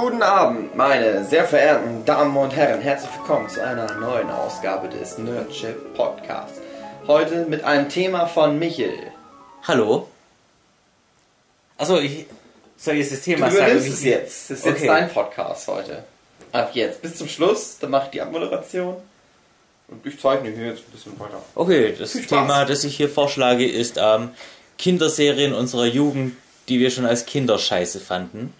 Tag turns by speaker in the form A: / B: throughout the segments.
A: Guten Abend, meine sehr verehrten Damen und Herren. Herzlich willkommen zu einer neuen Ausgabe des Nerdship Podcasts. Heute mit einem Thema von Michel.
B: Hallo. Achso, ich soll jetzt das Thema
A: Du
B: sagen.
A: übernimmst es jetzt. Das ist jetzt
B: Okay.
A: dein Podcast heute. Ab jetzt bis zum Schluss, dann mache ich die Abmoderation. Und ich zeichne hier jetzt ein bisschen weiter.
B: Okay, das. Thema, das ich hier vorschlage, ist ähm, Kinderserien unserer Jugend, die wir schon als Kinder scheiße fanden.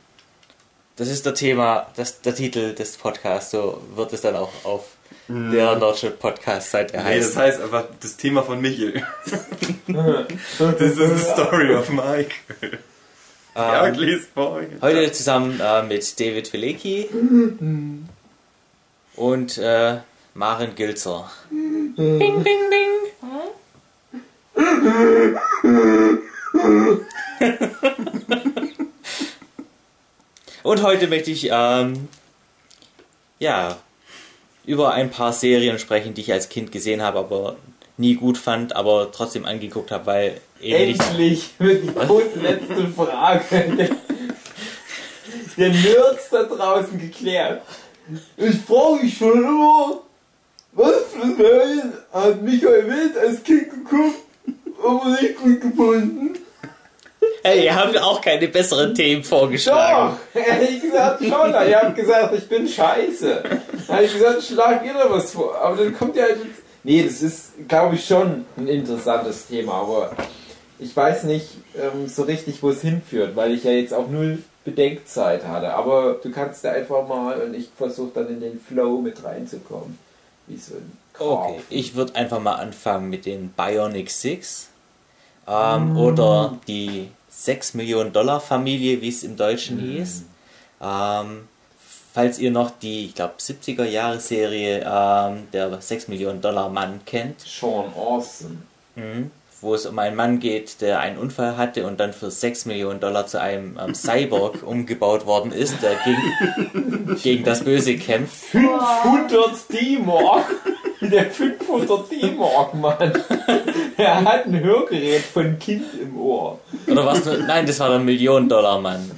B: Das ist der Thema, das, der Titel des Podcasts, so wird es dann auch auf der Nordship Podcast Seite.
A: Nee, das
B: heißen.
A: heißt einfach das Thema von Michel. das ist the story of Mike. Ja,
B: Ähm,
A: vor.
B: heute zusammen äh, mit David Vilecki und äh, Maren Gülzer. Bing, bing, bing. Und heute möchte ich ähm, ja über ein paar Serien sprechen, die ich als Kind gesehen habe, aber nie gut fand, aber trotzdem angeguckt habe, weil
C: Endlich wird die letzte Frage der, der Nerds da draußen geklärt. Ich frage mich schon immer, was für Serien hat Michael Wild als Kind geguckt, aber nicht gut gefunden?
B: Hey, ihr habt auch keine besseren Themen vorgeschlagen.
C: Doch, ehrlich gesagt schon. Ihr habt gesagt, ich bin scheiße. Dann habe ich gesagt, schlag ihr da was vor. Aber dann kommt ja halt jetzt... Nee, das ist, glaube ich, schon ein interessantes Thema, aber ich weiß nicht ähm, so richtig, wo es hinführt, weil ich ja jetzt auch null Bedenkzeit hatte. Aber du kannst da einfach mal und ich versuche dann in den Flow mit reinzukommen. Wie so ein Korb.
B: Okay, ich würde einfach mal anfangen mit den Bionic Six ähm, oder die 6 Millionen Dollar Familie, wie es im Deutschen hieß. Ähm, falls ihr noch die, ich glaube, 70er Jahre Serie ähm, der 6 Millionen Dollar Mann kennt,
C: Sean Austin.
B: mhm, wo es um einen Mann geht, der einen Unfall hatte und dann für 6 Millionen Dollar zu einem ähm, Cyborg umgebaut worden ist, der gegen, gegen das Böse kämpft.
C: 500 D-Mark. Der 500 D-Mark, Mann. Er hat ein Hörgerät von Kind im Ohr.
B: Oder was? Nein, das war der Millionen-Dollar-Mann.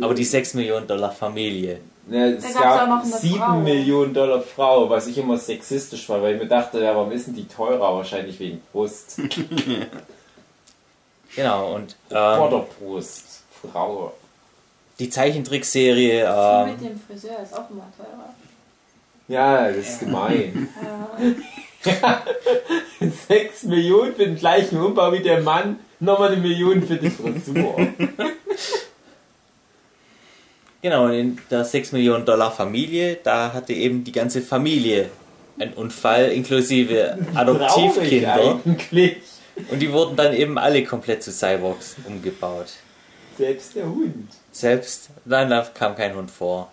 B: Aber die 6 Millionen Dollar Familie.
C: Ja, es gab
D: noch eine
C: 7
D: Frau.
C: Millionen Dollar Frau, was ich immer sexistisch war, weil ich mir dachte, ja, warum ist denn die teurer? Wahrscheinlich wegen Brust.
B: Genau, und ähm,
C: Vorderbrust. Frau.
B: die Zeichentrickserie,
D: Die mit
B: ähm,
D: dem Friseur ist auch immer teurer.
C: Ja, das ist gemein.
D: Ja.
C: 6 Millionen für den gleichen Umbau wie der Mann, nochmal eine Million für die Frisur.
B: genau, in der 6 Millionen Dollar Familie, da hatte eben die ganze Familie einen Unfall, inklusive Adoptivkinder.
C: eigentlich.
B: Und die wurden dann eben alle komplett zu Cyborgs umgebaut.
C: Selbst der Hund.
B: Selbst, nein, da kam kein Hund vor.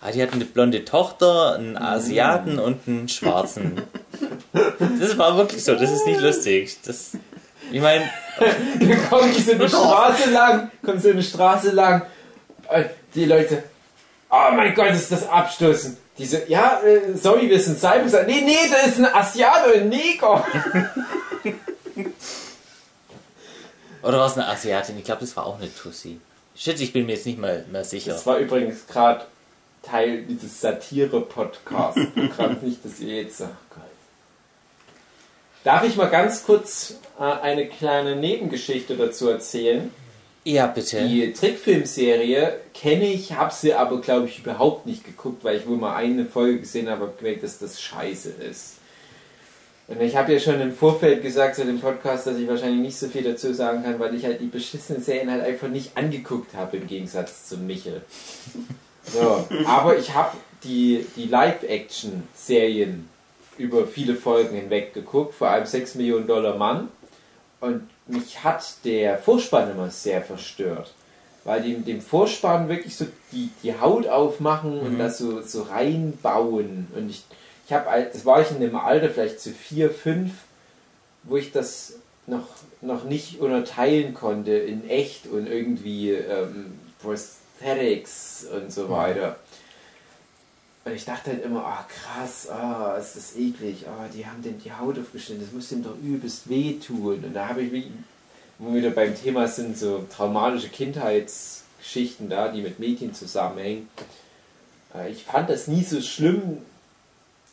B: Ah, die hatten eine blonde Tochter, einen Asiaten und einen Schwarzen. Das war wirklich so, das ist nicht lustig. Das, ich meine,
C: Dann kommt so eine Straße lang, kommt so eine Straße lang, die Leute, oh mein Gott, ist das Abstoßen. Die so, ja, äh, sorry, wir sind Cyber. Nee, nee, da ist ein Asiate, ein Neger.
B: oder war es eine Asiatin? Ich glaube, das war auch eine Tussi. Shit, ich bin mir jetzt nicht mal mehr sicher.
C: Das war übrigens gerade Teil dieses Satire-Podcast-Programms, nicht, dass ihr jetzt oh. Darf ich mal ganz kurz äh, eine kleine Nebengeschichte dazu erzählen?
B: Ja, bitte.
C: Die Trickfilmserie kenne ich, habe sie aber, glaube ich, überhaupt nicht geguckt, weil ich wohl mal eine Folge gesehen habe und gemerkt, dass das scheiße ist. Und ich habe ja schon im Vorfeld gesagt zu dem Podcast, dass ich wahrscheinlich nicht so viel dazu sagen kann, weil ich halt die beschissenen Serien halt einfach nicht angeguckt habe, im Gegensatz zu Michel. So, aber ich habe die, die Live-Action-Serien über viele Folgen hinweg geguckt, vor allem 6 Millionen Dollar Mann. Und mich hat der Vorspann immer sehr verstört. Weil die dem Vorspann wirklich so die, die Haut aufmachen und das so, so reinbauen. Und ich, ich habe, das war ich in dem Alter vielleicht zu vier, fünf, wo ich das noch, noch nicht unterteilen konnte in echt und irgendwie ähm, Prosthetics und so weiter. Und ich dachte halt immer, ah krass, ah, ist das eklig, ah, die haben dem die Haut aufgeschnitten, das muss dem doch übelst wehtun. Und da habe ich mich, wo wir wieder beim Thema sind, so traumatische Geschichten da, die mit Mädchen zusammenhängen. Äh, ich fand das nie so schlimm,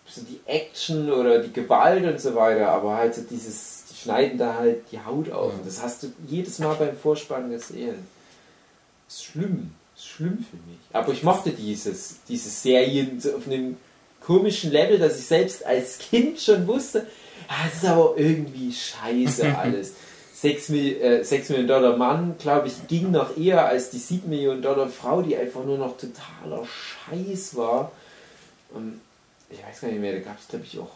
C: so die Action oder die Gewalt und so weiter, aber halt so dieses, die schneiden da halt die Haut auf. Und das hast du jedes Mal beim Vorspann gesehen. Das ist schlimm. Das ist schlimm für mich. Aber ich mochte dieses, diese Serien auf einem komischen Level, dass ich selbst als Kind schon wusste, ah, das ist aber irgendwie scheiße alles. 6, Mil äh, 6 Millionen Dollar Mann, glaube ich, ging noch eher als die 7 Millionen Dollar Frau, die einfach nur noch totaler Scheiß war. Und ich weiß gar nicht mehr, da gab es, glaube ich, auch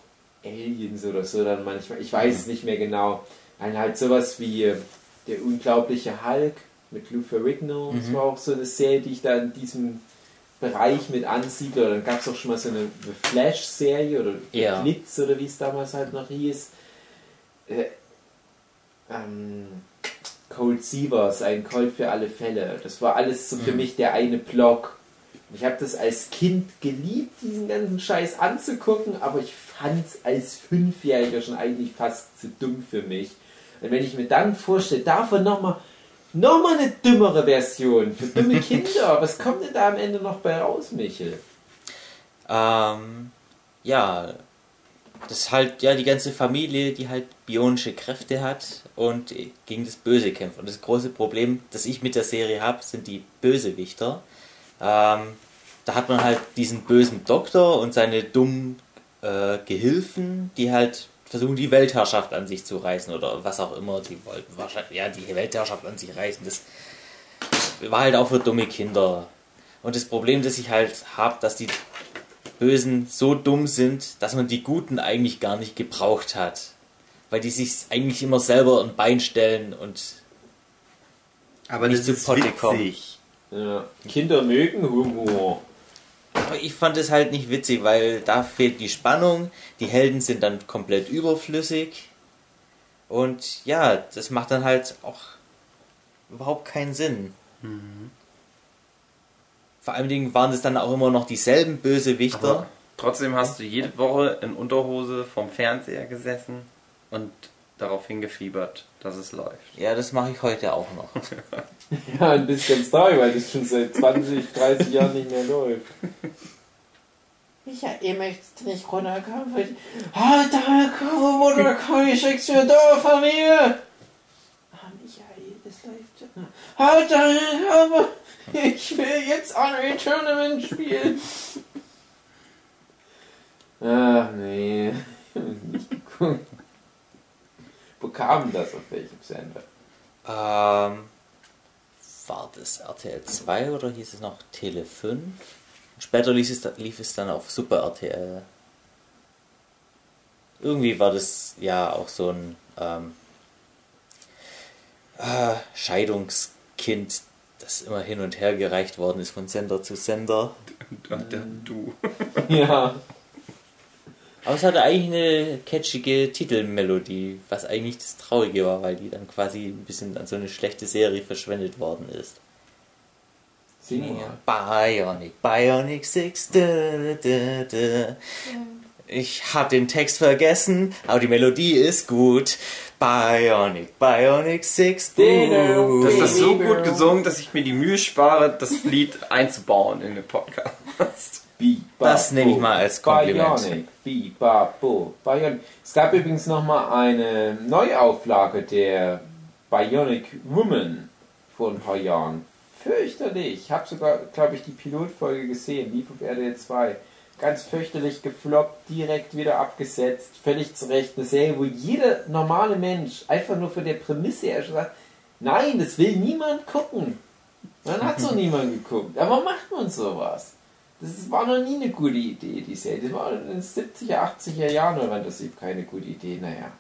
C: Aliens oder so dann manchmal. Ich weiß es nicht mehr genau. Dann halt sowas wie äh, der unglaubliche Hulk mit Lou Ferrigno. Das
B: Mhm.
C: war auch so eine Serie, die ich da in diesem Bereich mit ansiedle. Dann gab es auch schon mal so eine The Flash-Serie oder
B: Ja.
C: Blitz oder wie es damals halt noch hieß. Äh, ähm, Cold Seavers, ein Cold für alle Fälle. Das war alles so für
B: Mhm.
C: mich der eine Block. Ich habe das als Kind geliebt, diesen ganzen Scheiß anzugucken, aber ich fand es als Fünfjähriger schon eigentlich fast zu dumm für mich. Und wenn ich mir dann vorstelle, davon nochmal noch mal eine dümmere Version für dumme Kinder, was kommt denn da am Ende noch bei raus, Michel?
B: Ähm, ja, das ist halt ja die ganze Familie, die halt bionische Kräfte hat und gegen das Böse kämpft. Und das große Problem, das ich mit der Serie habe, sind die Bösewichter. Ähm, da hat man halt diesen bösen Doktor und seine dummen äh, Gehilfen, die halt versuchen, die Weltherrschaft an sich zu reißen oder was auch immer die wollten. Wahrscheinlich, ja, die Weltherrschaft an sich reißen. Das war halt auch für dumme Kinder. Und das Problem, das ich halt habe, dass die Bösen so dumm sind, dass man die Guten eigentlich gar nicht gebraucht hat. Weil die sich eigentlich immer selber ein Bein stellen und
A: Aber
B: Nicht zu Potte kommen.
C: Ja. Kinder mögen Humor.
B: Aber ich fand es halt nicht witzig, weil da fehlt die Spannung, die Helden sind dann komplett überflüssig und ja, das macht dann halt auch überhaupt keinen Sinn. Vor allen Dingen waren es dann auch immer noch dieselben Bösewichter.
A: Aber trotzdem hast du jede Woche in Unterhose vorm Fernseher gesessen und darauf hingefiebert, dass es läuft.
B: Ja, das mache ich heute auch noch.
C: Ja, bist ganz traurig, weil das schon seit 20, 30 Jahren nicht mehr läuft.
D: Michael, ihr möchtet nicht runterkommen. weil-
C: Ah, da komm, Mutter, komm, ich schick's mir da von mir.
D: Ah, Michael, es läuft ja.
C: Halt deine aber ich will jetzt Unreal Tournament spielen. Ach nee, nicht geguckt. Kam das auf welchem Sender?
B: Ähm, war das RTL 2 oder hieß es noch Tele 5? Später lief es, lief es dann auf Super RTL. Irgendwie war das ja auch so ein ähm, äh, Scheidungskind, das immer hin und her gereicht worden ist von Sender zu Sender.
A: Und dann du.
C: Ja,
B: Aber es hatte eigentlich eine catchige Titelmelodie, was eigentlich das Traurige war, weil die dann quasi ein bisschen an so eine schlechte Serie verschwendet worden ist.
C: sing mal.
B: Bionic, Bionic 6. Da, da, da. Ich hab den Text vergessen, aber die Melodie ist gut. Bionic, Bionic 6.
C: Du.
A: Das ist so gut gesungen, dass ich mir die Mühe spare, das Lied einzubauen in den Podcast.
B: Das nehme ich mal als Kompliment.
C: Bionic. Es gab übrigens nochmal eine Neuauflage der Bionic Woman vor ein paar Jahren. Fürchterlich. Ich habe sogar, glaube ich, die Pilotfolge gesehen, lief auf RTL 2. Ganz fürchterlich gefloppt, direkt wieder abgesetzt, völlig zurecht. Eine Serie, wo jeder normale Mensch einfach nur von der Prämisse her sagt, nein, das will niemand gucken. Dann hat so niemand geguckt. Aber macht man sowas? Das war noch nie eine gute Idee, die Serie. Das war in den 70er, 80er Jahren oder wann das lief keine gute Idee, naja.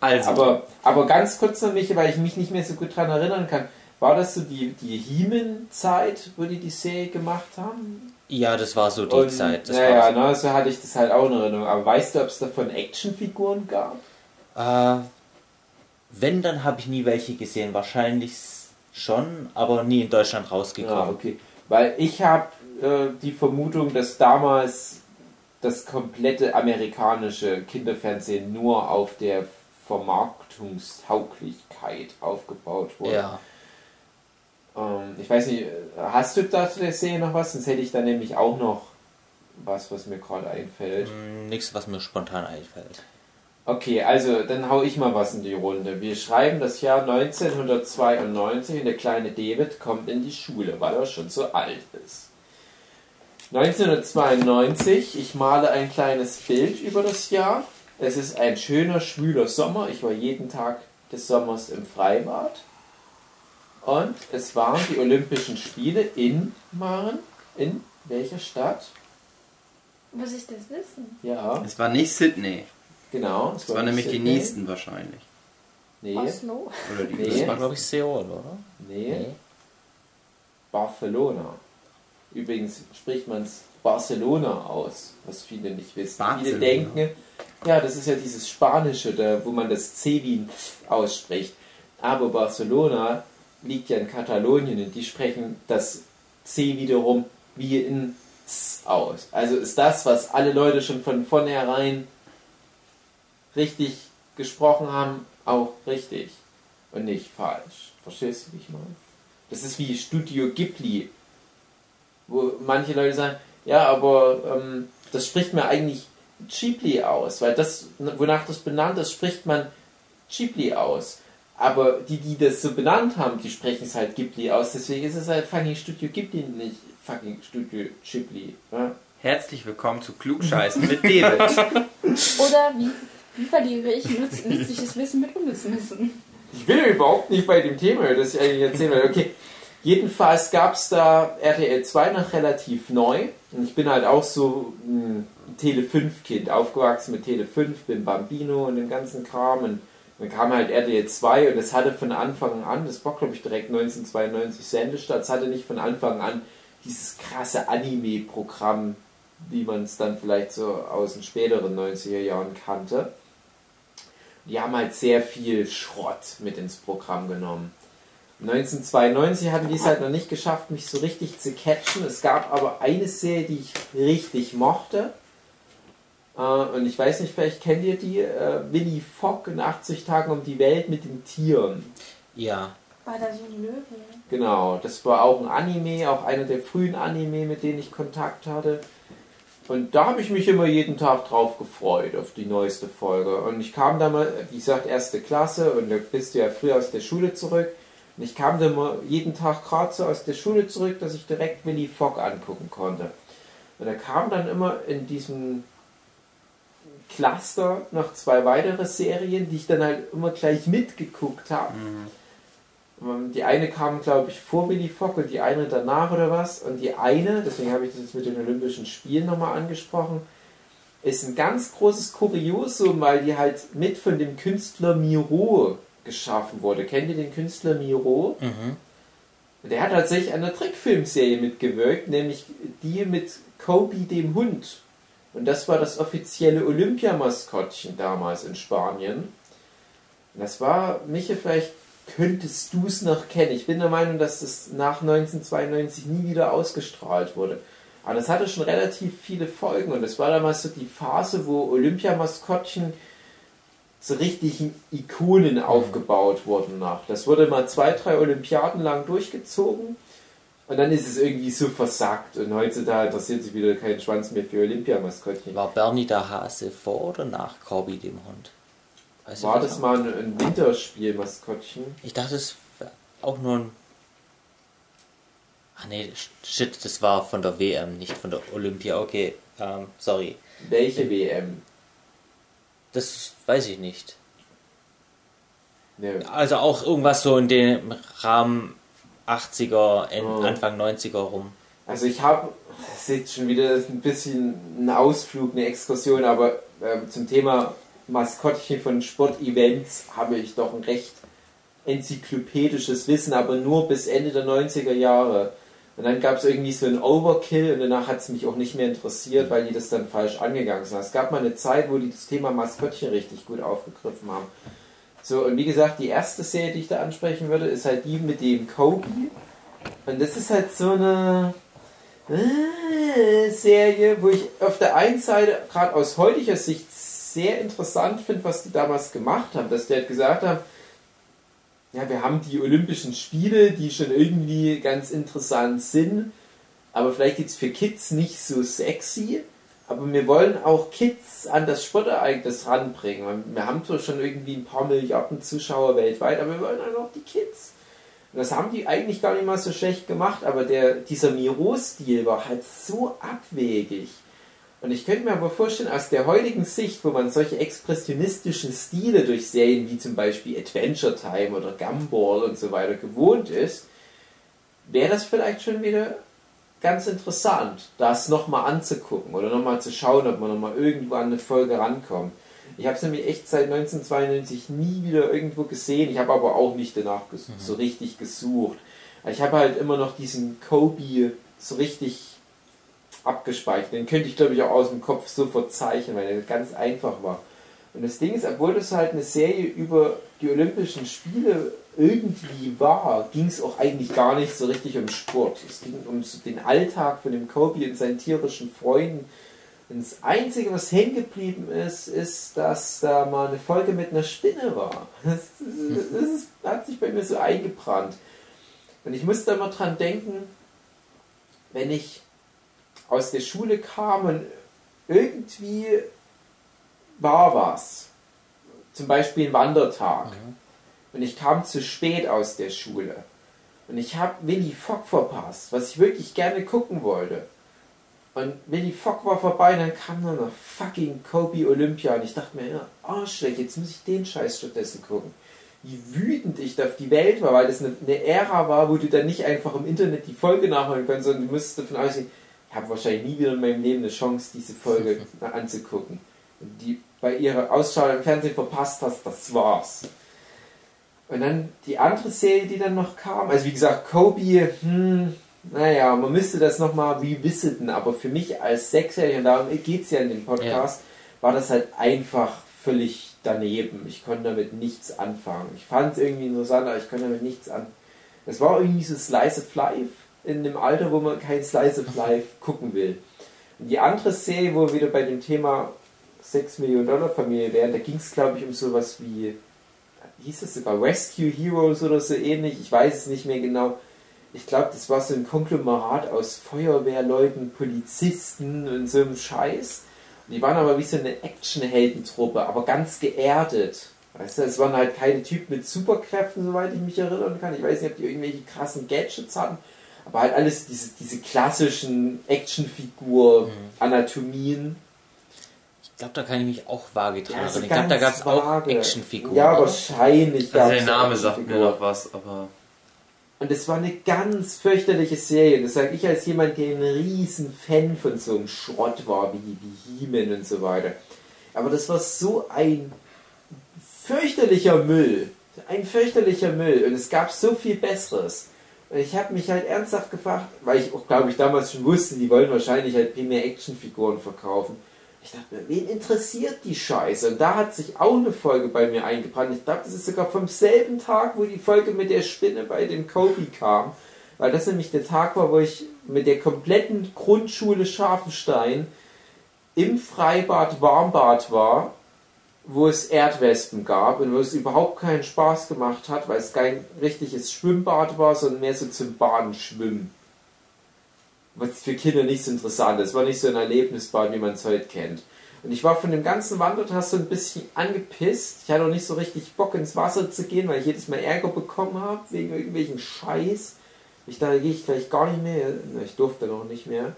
A: Also,
C: Aber, aber ganz kurz noch, Michi, weil ich mich nicht mehr so gut dran erinnern kann. War das so die, die He-Man-Zeit, wo die die Serie gemacht haben?
B: Ja, das war so die
C: Und,
B: Zeit. Das
C: naja,
B: war
C: na, so hatte ich das halt auch in Erinnerung. Aber weißt du, ob es davon Actionfiguren gab?
B: Äh, wenn, dann habe ich nie welche gesehen. Wahrscheinlich schon, aber nie in Deutschland
C: Ja,
B: rausgekommen.
C: okay. Weil ich habe äh, die Vermutung, dass damals das komplette amerikanische Kinderfernsehen nur auf der Vermarktungstauglichkeit aufgebaut wurde.
B: Ja.
C: Ähm, ich weiß nicht, hast du da zu der Serie noch was? Sonst hätte ich da nämlich auch noch was, was mir gerade einfällt.
B: Hm, Nichts, was mir spontan einfällt.
C: Okay, also dann hau ich mal was in die Runde. Wir schreiben das Jahr 1992 und der kleine David kommt in die Schule, weil er schon so alt ist. 1992, ich male ein kleines Bild über das Jahr. Es ist ein schöner, schwüler Sommer. Ich war jeden Tag des Sommers im Freibad. Und es waren die Olympischen Spiele in Maren. In welcher Stadt?
E: Muss ich das wissen?
C: Ja,
A: Es war nicht Sydney.
C: genau. Es
A: Es war nämlich die
C: Sydney.
A: nächsten wahrscheinlich.
C: Nee,
E: Oslo?
A: Oder die
C: Nee.
B: Das war, glaube ich, Seoul, oder?
C: nee. Barcelona. Übrigens spricht man es Barcelona aus, was viele nicht wissen.
A: Barcelona.
C: Viele denken, ja, das ist ja dieses Spanische, da, wo man das C wie ein ausspricht. Aber Barcelona liegt ja in Katalonien und die sprechen das C wiederum wie in Z aus. Also ist das, was alle Leute schon von vornherein richtig gesprochen haben, auch richtig und nicht falsch. Verstehst du, wie ich meine? Das ist wie Studio Ghibli, wo manche Leute sagen, ja, aber ähm, das spricht man eigentlich Ghibli aus, weil das, wonach das benannt ist, spricht man Ghibli aus. Aber die, die das so benannt haben, die sprechen es halt Ghibli aus. Deswegen ist es halt fucking Studio Ghibli, nicht fucking Studio Ghibli. Ja?
A: Herzlich willkommen zu Klugscheißen mit David.
E: Oder wie, wie verliere ich nütz, nützliches Wissen mit unnützem Wissen?
C: Ich bin überhaupt nicht bei dem Thema, das ich eigentlich erzählen will. Okay, jedenfalls gab es da RTL 2 noch relativ neu. Und ich bin halt auch so ein Tele 5 Kind, aufgewachsen mit Tele 5, bin Bambino und dem ganzen Kram. Und dann kam halt RTL 2 und es hatte von Anfang an, das war glaube ich direkt 1992 Sendestart, es hatte nicht von Anfang an dieses krasse Anime-Programm, wie man es dann vielleicht so aus den späteren 90er Jahren kannte. Die haben halt sehr viel Schrott mit ins Programm genommen. 1992 hatten die es halt noch nicht geschafft, mich so richtig zu catchen. Es gab aber eine Serie, die ich richtig mochte. Äh, und ich weiß nicht, vielleicht kennt ihr die. Äh, Willy Fogg in 80 Tagen um die Welt mit den Tieren.
B: Ja.
E: War da so ein Löwe?
C: Genau, das war auch ein Anime, auch einer der frühen Anime, mit denen ich Kontakt hatte. Und da habe ich mich immer jeden Tag drauf gefreut, auf die neueste Folge. Und ich kam da mal, wie gesagt, erste Klasse und da bist du ja früh aus der Schule zurück. Und ich kam da mal jeden Tag gerade so aus der Schule zurück, dass ich direkt Willy Fogg angucken konnte. Und da kam dann immer in diesem Cluster noch zwei weitere Serien, die ich dann halt immer gleich mitgeguckt habe. Ähm, Die eine kam, glaube ich, vor Willy Fogg und die eine danach oder was. Und die eine, deswegen habe ich das jetzt mit den Olympischen Spielen nochmal angesprochen, ist ein ganz großes Kuriosum, weil die halt mit von dem Künstler Miro geschaffen wurde. Kennt ihr den Künstler Miro?
B: Mhm.
C: Der hat tatsächlich an einer Trickfilmserie mitgewirkt, nämlich die mit Kobe dem Hund. Und das war das offizielle Olympiamaskottchen damals in Spanien. Und das war, Miche, vielleicht könntest du es noch kennen. Ich bin der Meinung, dass das nach 1992 nie wieder ausgestrahlt wurde. Aber das hatte schon relativ viele Folgen und das war damals so die Phase, wo Olympiamaskottchen so richtigen Ikonen aufgebaut wurden nach. Das wurde mal zwei, drei Olympiaden lang durchgezogen und dann ist es irgendwie so versackt und heutzutage interessiert sich wieder kein Schwanz mehr für Olympiamaskottchen.
B: War Bernie der Hase vor oder nach Corby dem Hund? Du
C: War das mal ein, ein Winterspiel-Maskottchen?
B: Ich dachte, es wäre auch nur ein. Ah nee, shit, das war von der WM, nicht von der Olympia. Okay, ähm, sorry.
C: Welche WM?
B: Das weiß ich nicht.
C: Ne,
B: Also auch irgendwas so in dem Rahmen 80er, End,
C: Oh.
B: Anfang 90er rum.
C: Also ich habe, das ist jetzt schon wieder ein bisschen ein Ausflug, eine Exkursion, aber ähm, zum Thema Maskottchen von Sportevents habe ich doch ein recht enzyklopädisches Wissen, aber nur bis Ende der 90er Jahre. Und dann gab es irgendwie so ein Overkill und danach hat es mich auch nicht mehr interessiert, weil die das dann falsch angegangen sind. Es gab mal eine Zeit, wo die das Thema Maskottchen richtig gut aufgegriffen haben. So, und wie gesagt, die erste Serie, die ich da ansprechen würde, ist halt die mit dem Kobe. Und das ist halt so eine äh, Serie, wo ich auf der einen Seite gerade aus heutiger Sicht sehr interessant finde, was die damals gemacht haben, dass die halt gesagt haben, ja, wir haben die Olympischen Spiele, die schon irgendwie ganz interessant sind, aber vielleicht jetzt für Kids nicht so sexy. Aber wir wollen auch Kids an das Sportereignis ranbringen. Wir haben zwar schon irgendwie ein paar Milliarden Zuschauer weltweit, aber wir wollen auch die Kids. Und das haben die eigentlich gar nicht mal so schlecht gemacht, aber der, dieser Miro-Stil war halt so abwegig. Und ich könnte mir aber vorstellen, aus der heutigen Sicht, wo man solche expressionistischen Stile durch Serien wie zum Beispiel Adventure Time oder Gumball und so weiter gewohnt ist, wäre das vielleicht schon wieder ganz interessant, das nochmal anzugucken oder nochmal zu schauen, ob man nochmal irgendwo an eine Folge rankommt. Ich habe es nämlich echt seit 1992 nie wieder irgendwo gesehen. Ich habe aber auch nicht danach
B: Mhm.
C: so richtig gesucht. Ich habe halt immer noch diesen Kobe so richtig abgespeichert. Den könnte ich glaube ich auch aus dem Kopf sofort zeichnen, weil der ganz einfach war. Und das Ding ist, obwohl das halt eine Serie über die Olympischen Spiele irgendwie war, ging es auch eigentlich gar nicht so richtig um Sport. Es ging um den Alltag von dem Kobe und seinen tierischen Freunden. Und das Einzige, was hängen geblieben ist, ist, dass da mal eine Folge mit einer Spinne war. Das, ist, das ist, hat sich bei mir so eingebrannt. Und ich musste immer dran denken, wenn ich aus der Schule kam und irgendwie war was. Zum Beispiel ein Wandertag. Und ich kam zu spät aus der Schule. Und ich habe Willy Fogg verpasst, was ich wirklich gerne gucken wollte. Und Willy Fogg war vorbei, dann kam nur noch fucking Kobe Olympia. Und ich dachte mir, ja, Arschleck, jetzt muss ich den Scheiß stattdessen gucken. Wie wütend ich da auf die Welt war, weil das eine, eine Ära war, wo du dann nicht einfach im Internet die Folge nachholen kannst, sondern du musstest davon ausgehen, habe wahrscheinlich nie wieder in meinem Leben eine Chance, diese Folge anzugucken. Und die bei ihrer Ausschau im Fernsehen verpasst hast, das war's. Und dann die andere Serie, die dann noch kam, also wie gesagt, Kobe, hm, naja, man müsste das nochmal revisiten, aber für mich als Sechsjähriger, und darum geht es ja in dem Podcast, war das halt einfach völlig daneben. Ich konnte damit nichts anfangen. Ich fand es irgendwie interessant, aber ich konnte damit nichts an. Es war irgendwie so Slice of Life in dem Alter, wo man kein Slice of Life gucken will. Und die andere Serie, wo wir wieder bei dem Thema 6 Millionen Dollar Familie wären, da ging es glaube ich um sowas wie, hieß es sogar Rescue Heroes oder so ähnlich, ich weiß es nicht mehr genau. Ich glaube, das war so ein Konglomerat aus Feuerwehrleuten, Polizisten und so einem Scheiß. Und die waren aber wie so eine Actionheldentruppe, aber ganz geerdet. Weißt du, es waren halt keine Typen mit Superkräften, soweit ich mich erinnern kann. Ich weiß nicht, ob die irgendwelche krassen Gadgets hatten, aber halt alles diese, diese klassischen Actionfigur-Anatomien.
B: Ich glaube, da kann ich mich auch vage dran
C: Ja,
B: erinnern. Ich glaube, da gab es auch. Actionfiguren.
C: Ja, wahrscheinlich.
A: Also der Name sagt mir noch was, aber
C: Und es war eine ganz fürchterliche Serie. Das sage ich als jemand, der ein riesen Fan von so einem Schrott war, wie, wie He-Man und so weiter. Aber das war so ein fürchterlicher Müll. Ein fürchterlicher Müll. Und es gab so viel Besseres. Ich habe mich halt ernsthaft gefragt, weil ich auch, glaube ich, damals schon wusste, die wollen wahrscheinlich halt primär Actionfiguren verkaufen. Ich dachte mir, wen interessiert die Scheiße? Und da hat sich auch eine Folge bei mir eingebrannt. Ich glaube, das ist sogar vom selben Tag, wo die Folge mit der Spinne bei dem Kobe kam. Weil das nämlich der Tag war, wo ich mit der kompletten Grundschule Scharfenstein im Freibad Warmbad war, wo es Erdwespen gab und wo es überhaupt keinen Spaß gemacht hat, weil es kein richtiges Schwimmbad war, sondern mehr so zum Badenschwimmen was für Kinder nicht so interessant ist. War nicht so ein Erlebnisbad, wie man es heute kennt. Und ich war von dem ganzen Wandertag so ein bisschen angepisst. Ich hatte auch nicht so richtig Bock ins Wasser zu gehen, weil ich jedes Mal Ärger bekommen habe wegen irgendwelchen Scheiß. Ich dachte, gehe ich gleich gar nicht mehr. Ich durfte noch nicht mehr.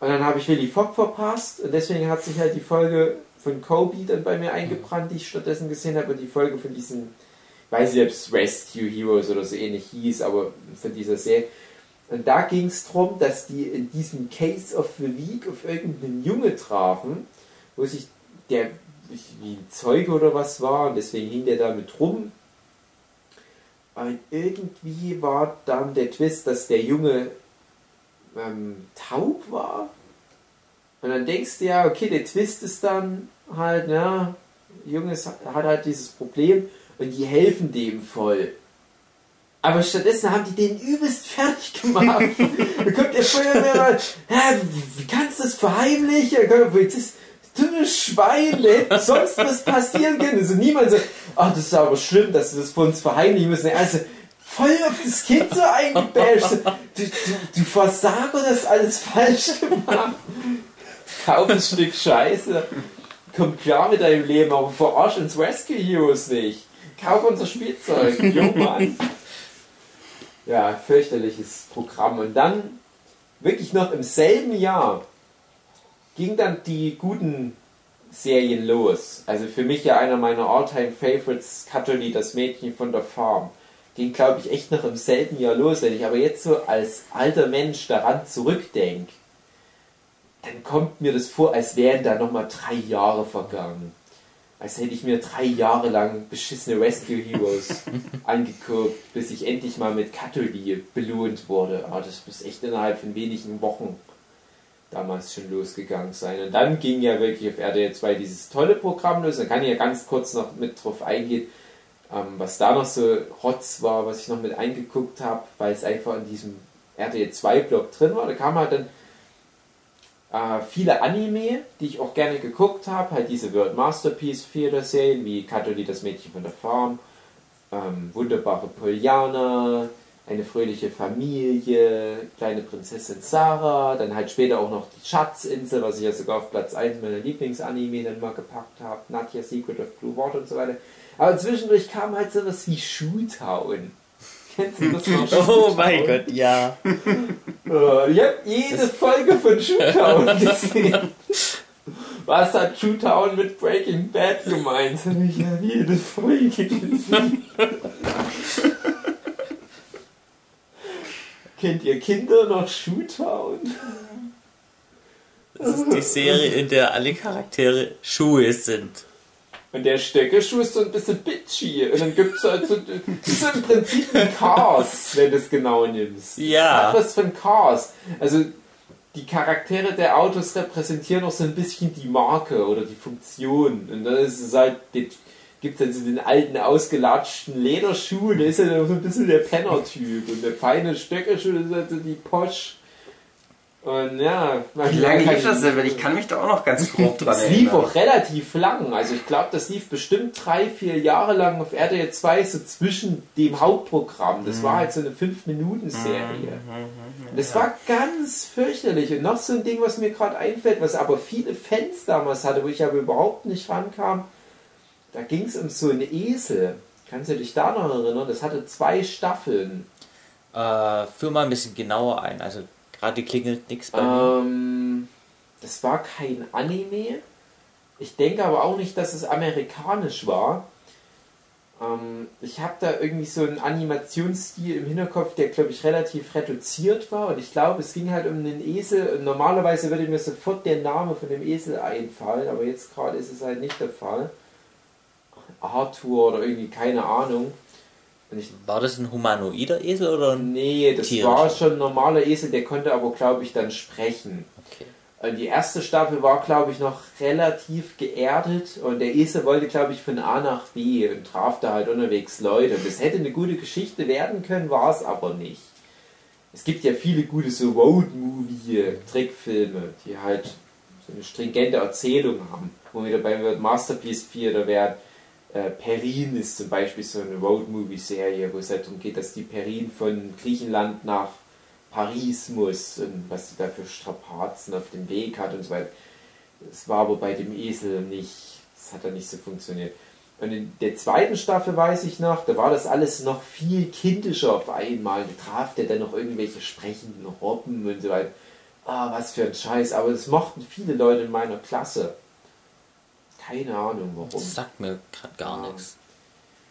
C: Und dann habe ich Willy Fogg verpasst und deswegen hat sich halt die Folge von Kobe dann bei mir eingebrannt, die ich stattdessen gesehen habe und die Folge von diesem, ich weiß nicht, ob es Rescue Heroes oder so ähnlich hieß, aber von dieser Serie. Und da ging es darum, dass die in diesem Case of the Week auf irgendeinen Junge trafen, wo sich der wie ein Zeuge oder was war und deswegen hing der da mit rum. Und irgendwie war dann der Twist, dass der Junge ähm, taub war. Und dann denkst du ja, okay, der Twist ist dann halt, ja, Junge hat halt dieses Problem und die helfen dem voll. Aber stattdessen haben die den übelst fertig gemacht. da kommt der Feuerwehrmann, hä, wie kannst du das verheimlichen? Da kommt der Polizist, dumme Schwein, hätte sonst was passieren können. Also niemand sagt, ach, das ist aber schlimm, dass du das vor uns verheimlichen müssen. Also voll auf das Kind so eingebasht. Du, du, du Versager, das alles falsch gemacht. Ein Stück Scheiße. Komm klar mit deinem Leben, aber verarsch uns Rescue Heroes nicht. Kauf unser Spielzeug. Jo, Mann. Ja, fürchterliches Programm. Und dann, wirklich noch im selben Jahr, ging dann die guten Serien los. Also für mich ja einer meiner Alltime favorites Cutterly, das Mädchen von der Farm. Ging, glaube ich, echt noch im selben Jahr los. Wenn ich aber jetzt so als alter Mensch daran zurückdenke, dann kommt mir das vor, als wären da nochmal drei Jahre vergangen. Als hätte ich mir drei Jahre lang beschissene Rescue Heroes angeguckt, bis ich endlich mal mit Cutterly belohnt wurde. Aber das muss echt innerhalb von wenigen Wochen damals schon losgegangen sein. Und dann ging ja wirklich auf RTL 2 dieses tolle Programm los. Da kann ich ja ganz kurz noch mit drauf eingehen, ähm, was da noch so Rotz war, was ich noch mit eingeguckt habe, weil es einfach in diesem RTL 2 Blog drin war. Da kam halt dann äh, viele Anime, die ich auch gerne geguckt habe, halt diese World Masterpiece Theater Serien, wie Katoli, das Mädchen von der Farm, ähm, wunderbare Poljana, eine fröhliche Familie, kleine Prinzessin Sarah, dann halt später auch noch die Schatzinsel, was ich ja sogar auf Platz 1 meiner Lieblingsanime dann mal gepackt habe, Nadja Secret of Blue Water und so weiter. Aber zwischendurch kam halt sowas wie Shoottown. Kennst du das noch?
B: Oh mein Gott, ja.
C: Äh, Ich habe jede Folge von Shoottown gesehen. Was hat Shoottown mit Breaking Bad gemeint? Ich habe jede Folge gesehen. Kennt ihr Kinder noch Shoottown?
B: Das ist die Serie, in der alle Charaktere Schuhe sind.
C: Und der Stöckelschuh ist so ein bisschen bitchy. Und dann gibt es halt so, das ist im Prinzip ein Cars, wenn du es genau nimmst.
B: Ja.
C: Das hat was von Cars. Also die Charaktere der Autos repräsentieren auch so ein bisschen die Marke oder die Funktion. Und dann ist es halt, gibt es halt so den alten ausgelatschten Lederschuh, der ist ja so ein bisschen der Penner-Typ. Und der feine Stöckelschuh, ist halt so die Posch. Und ja, man
A: Wie lange lief das denn? Weil ich kann mich da auch noch ganz grob dran
C: das lief
A: erinnern.
C: auch relativ lang. Also ich glaube, das lief bestimmt drei, vier Jahre lang auf RTL 2 so zwischen dem Hauptprogramm. Das war halt so eine 5-Minuten-Serie. Das war ganz fürchterlich. Und noch so ein Ding, was mir gerade einfällt, was aber viele Fans damals hatte, wo ich aber überhaupt nicht rankam. Da ging es um so einen Esel. Kannst du dich da noch erinnern? Das hatte zwei Staffeln.
B: Äh, führ mal ein bisschen genauer ein. Also gerade klingelt nichts bei mir.
C: Ähm, das war kein Anime. Ich denke aber auch nicht, dass es amerikanisch war. Ähm, ich habe da irgendwie so einen Animationsstil im Hinterkopf, der, glaube ich, relativ reduziert war. Und ich glaube, es ging halt um einen Esel. Normalerweise würde mir sofort der Name von dem Esel einfallen, aber jetzt gerade ist es halt nicht der Fall. Arthur oder irgendwie, keine Ahnung. Ich
B: War das ein humanoider Esel oder ein.
C: Nee, das
B: Tierisch.
C: war schon ein normaler Esel, der konnte aber, glaube ich, dann sprechen.
B: Okay.
C: Äh, Die erste Staffel war, glaube ich, noch relativ geerdet und der Esel wollte, glaube ich, von A nach B und traf da halt unterwegs Leute. Und das hätte eine gute Geschichte werden können, war es aber nicht. Es gibt ja viele gute so Road-Movie-Trickfilme, die halt so eine stringente Erzählung haben. Wo wir dabei wird Masterpiece 4 oder werden. Äh, Perrin ist zum Beispiel so eine Road-Movie-Serie, wo es halt darum geht, dass die Perrin von Griechenland nach Paris muss und was sie da für Strapazen auf dem Weg hat und so weiter. Das war aber bei dem Esel nicht, das hat dann nicht so funktioniert. Und in der zweiten Staffel weiß ich noch, da war das alles noch viel kindischer auf einmal. Da traf der dann noch irgendwelche sprechenden Robben und so weiter. Ah, was für ein Scheiß. Aber das mochten viele Leute in meiner Klasse. Keine Ahnung warum.
B: Das sagt mir gerade gar nichts.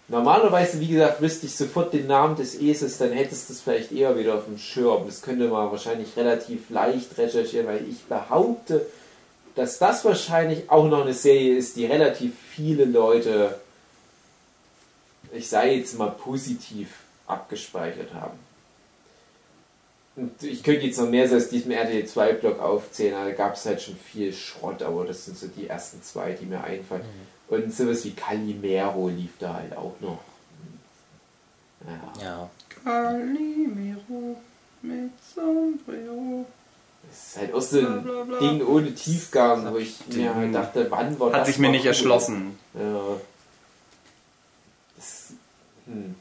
C: Normalerweise, wie gesagt, wüsste ich sofort den Namen des Esels, dann hättest du es vielleicht eher wieder auf dem Schirm. Das könnte man wahrscheinlich relativ leicht recherchieren, weil ich behaupte, dass das wahrscheinlich auch noch eine Serie ist, die relativ viele Leute, ich sage jetzt mal positiv, abgespeichert haben. Und ich könnte jetzt noch mehr so aus diesem RTL 2-Blog aufzählen, da gab es halt schon viel Schrott, aber das sind so die ersten zwei, die mir einfallen. Und sowas wie Calimero lief da halt auch noch. Ja.
B: Ja.
A: Calimero mit Sombrero.
C: Das ist halt auch so ein
A: Bla, bla, bla.
C: Ding ohne Tiefgang, wo ich mir halt dachte, wann war
A: Hat
C: das
A: sich mir nicht
C: cool?
A: erschlossen.
C: Ja. Das, hm.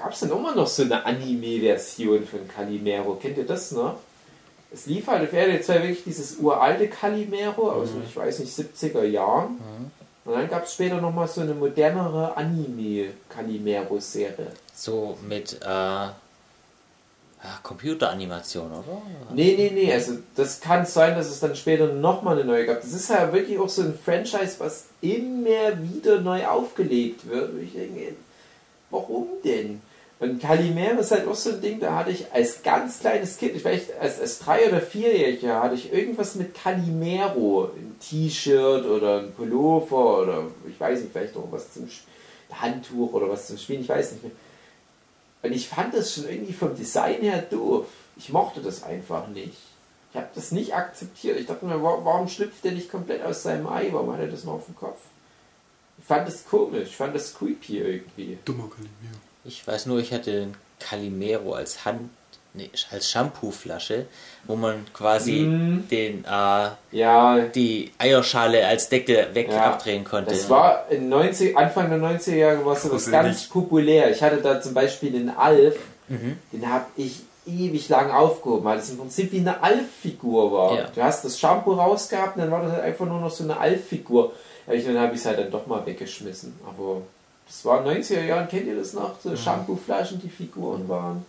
C: Gab es denn immer noch so eine Anime-Version von Calimero? Kennt ihr das noch? Es lief halt auf RTL 2 wirklich dieses uralte Calimero aus, ich weiß nicht, 70er Jahren. Und dann gab es später nochmal so eine modernere Anime-Calimero-Serie.
B: So mit äh, Computeranimation, oder?
C: Nee, nee, nee, also das kann sein, dass es dann später nochmal eine neue gab. Das ist ja wirklich auch so ein Franchise, was immer wieder neu aufgelegt wird. Und ich denke, warum denn? Und Calimero ist halt auch so ein Ding, da hatte ich als ganz kleines Kind, ich vielleicht als, als drei- oder vierjähriger, hatte ich irgendwas mit Calimero. Ein T-Shirt oder ein Pullover oder ich weiß nicht, vielleicht noch was zum Sch- Handtuch oder was zum Spielen, ich weiß nicht mehr. Und ich fand das schon irgendwie vom Design her doof. Ich mochte das einfach nicht. Ich habe das nicht akzeptiert. Ich dachte mir, wa- warum schlüpft der nicht komplett aus seinem Ei? Warum hat er das noch auf dem Kopf? Ich fand das komisch. Ich fand das creepy irgendwie.
A: Dummer Calimero.
B: Ich weiß nur, ich hatte den Calimero als Hand, nee, als Shampooflasche, wo man quasi
C: Mhm.
B: den, äh,
C: Ja,
B: die Eierschale als Deckel weg
C: Ja,
B: abdrehen konnte.
C: das war in 90, Anfang der 90er Jahre war sowas
A: Gruselig.
C: ganz populär. Ich hatte da zum Beispiel den Alf,
B: Mhm.
C: den habe ich ewig lang aufgehoben, weil es im Prinzip wie eine Alf-Figur war.
B: Ja.
C: Du hast das Shampoo rausgehabt und dann war das halt einfach nur noch so eine Alf-Figur. Dann habe ich es halt dann doch mal weggeschmissen. Aber das war in den 90er Jahren, kennt ihr das noch? So Shampoo-Flaschen, die Figuren waren.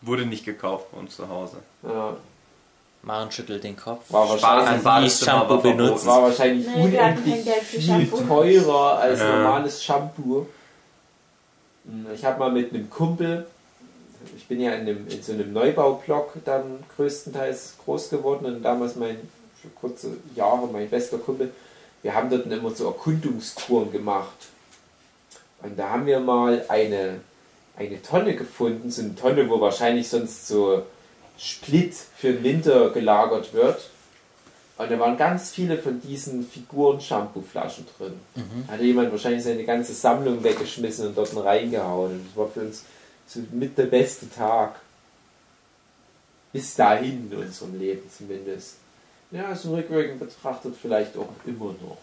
A: Wurde nicht gekauft bei uns zu Hause.
C: Ja,
B: Maren schüttelt den Kopf.
C: war
A: Spaß
C: wahrscheinlich,
A: Badezimmer
B: Shampoo benutzt.
C: war wahrscheinlich
E: Nee,
C: unendlich viel teurer als
A: Ja.
C: normales Shampoo. Ich habe mal mit einem Kumpel, ich bin ja in, einem, in so einem Neubaublock dann größtenteils groß geworden und damals mein, für kurze Jahre, mein bester Kumpel, wir haben dort immer so Erkundungstouren gemacht. Und da haben wir mal eine, eine Tonne gefunden, so eine Tonne, wo wahrscheinlich sonst so Split für den Winter gelagert wird. Und da waren ganz viele von diesen Figuren-Shampoo-Flaschen drin. Da hatte jemand wahrscheinlich seine ganze Sammlung weggeschmissen und dort reingehauen. Und das war für uns so mit der beste Tag. Bis dahin in unserem Leben zumindest. Ja, so rückwirkend betrachtet vielleicht auch immer noch.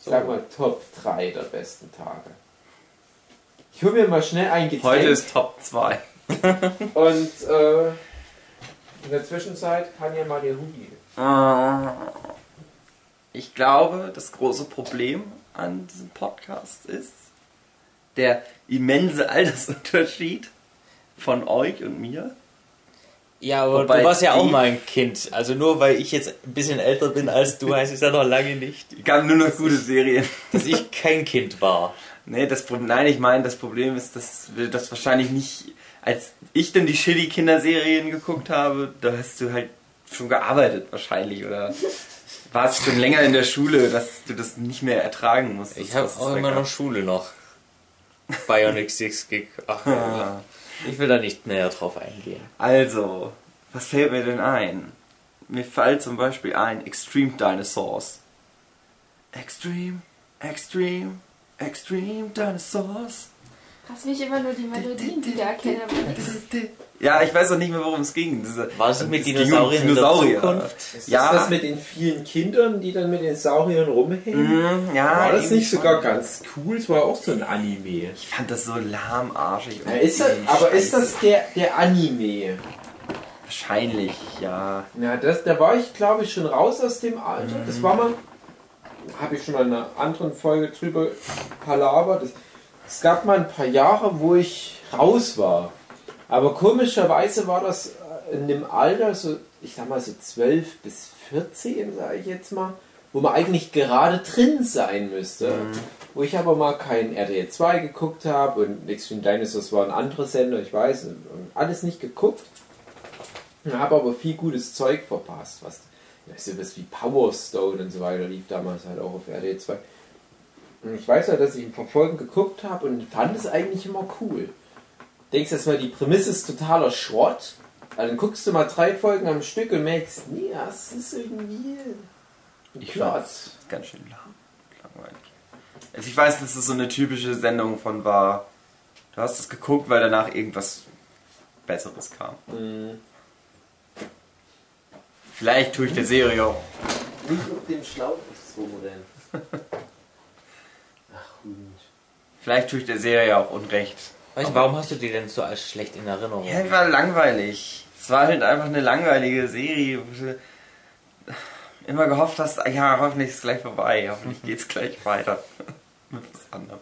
C: Ich sag mal Top 3 der besten Tage. Ich hole mir mal schnell ein Getränk.
A: Heute ist Top 2.
C: Und äh, in der Zwischenzeit kann ja mal der Hubi.
A: Ich glaube, das große Problem an diesem Podcast ist der immense Altersunterschied von euch und mir.
B: Ja, aber
A: Wobei
B: du warst ja auch mal ein Kind. Also nur weil ich jetzt ein bisschen älter bin als du, heißt es ja noch lange nicht,
A: Es gab nur noch gute Serien.
B: dass ich kein Kind war.
A: Nee, das Problem, nein, ich meine, das Problem ist, dass wir das wahrscheinlich nicht, als ich dann die Shitty Kinderserien geguckt habe, da hast du halt schon gearbeitet wahrscheinlich oder warst schon länger in der Schule, dass du das nicht mehr ertragen musstest.
B: Ich habe auch immer noch Schule noch. Bionic 6 Gig. Ach,
A: Ah.
B: Ich will da nicht näher drauf eingehen.
A: Also, was fällt mir denn ein? Mir fällt zum Beispiel ein Extreme Dinosaurs. Extreme, Extreme, Extreme Dinosaurs.
E: Krass, wie ich immer nur die Melodien wiedererkenne. aber nichts.
A: Ja, ich weiß auch nicht mehr, worum es ging. Diese,
B: War mit
A: es um
B: Dinosauriern in der
A: Dinosaurier.
B: Zukunft?
C: Ist
A: Ja.
C: das mit den vielen Kindern, die dann mit den Sauriern rumhängen?
A: Mm, ja,
C: war das nicht
A: schon.
C: sogar ganz cool? Es war auch so ein Anime.
A: Ich fand das so lahmarschig.
C: Ja, ist das, aber ist das der, der Anime?
A: Wahrscheinlich, ja.
C: Ja, das, da war ich glaube ich schon raus aus dem Alter. Das war mal, habe ich schon in einer anderen Folge drüber palabert. Es gab mal ein paar Jahre, wo ich raus war. Aber komischerweise war das äh, in dem Alter, so, ich sag mal so 12 bis 14, sage ich jetzt mal, wo man eigentlich gerade drin sein müsste. Wo ich aber mal kein RTL 2 geguckt habe und Extreme Dinosaurs war ein anderer Sender, ich weiß, und alles nicht geguckt. Habe aber viel gutes Zeug verpasst, was ja, sowas wie Power Stone und so weiter lief damals halt auch auf RTL 2. Und ich weiß halt, dass ich ein paar Folgen geguckt habe und fand es eigentlich immer cool. Denkst erstmal, die Prämisse ist totaler Schrott. Also dann guckst du mal drei Folgen am Stück und merkst, nee, das ist irgendwie
A: Ich fand's ganz schön lang, langweilig. Also ich weiß, dass es so eine typische Sendung von war. Du hast es geguckt, weil danach irgendwas Besseres kam.
C: Mhm.
A: Vielleicht tue ich der Serie auch.
C: Nicht auf dem Schlauch ist rumrennen. Ach, Hund.
A: Vielleicht tue ich der Serie auch Unrecht.
B: Weißt warum hast du die denn so als schlecht in Erinnerung?
A: Ja, die war langweilig. Es war halt einfach eine langweilige Serie, wo du immer gehofft hast, ah ja, hoffentlich ist es gleich vorbei, hoffentlich geht's gleich weiter. Mit was anderem.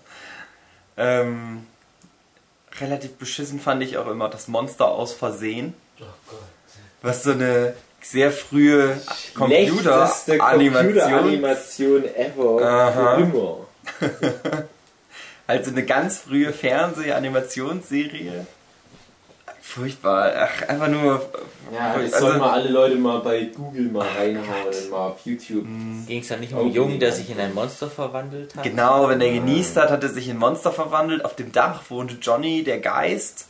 A: Ähm, relativ beschissen fand ich auch immer das Monster aus Versehen,
C: Oh Gott.
A: was so eine sehr frühe Computer-Animation,
C: Computeranimation ever.
A: Aha.
C: Für immer.
A: also eine ganz frühe Fernseh-Animationsserie. Furchtbar, ach, einfach nur.
C: Ja, das
A: also-
C: sollen mal alle Leute mal bei Google mal reinhauen mal auf YouTube.
B: Ging es da nicht um einen Jungen, der sich in ein Monster verwandelt hat?
A: Genau, wenn er genießt hat, hat er sich in Monster verwandelt. Auf dem Dach wohnte Johnny, der Geist.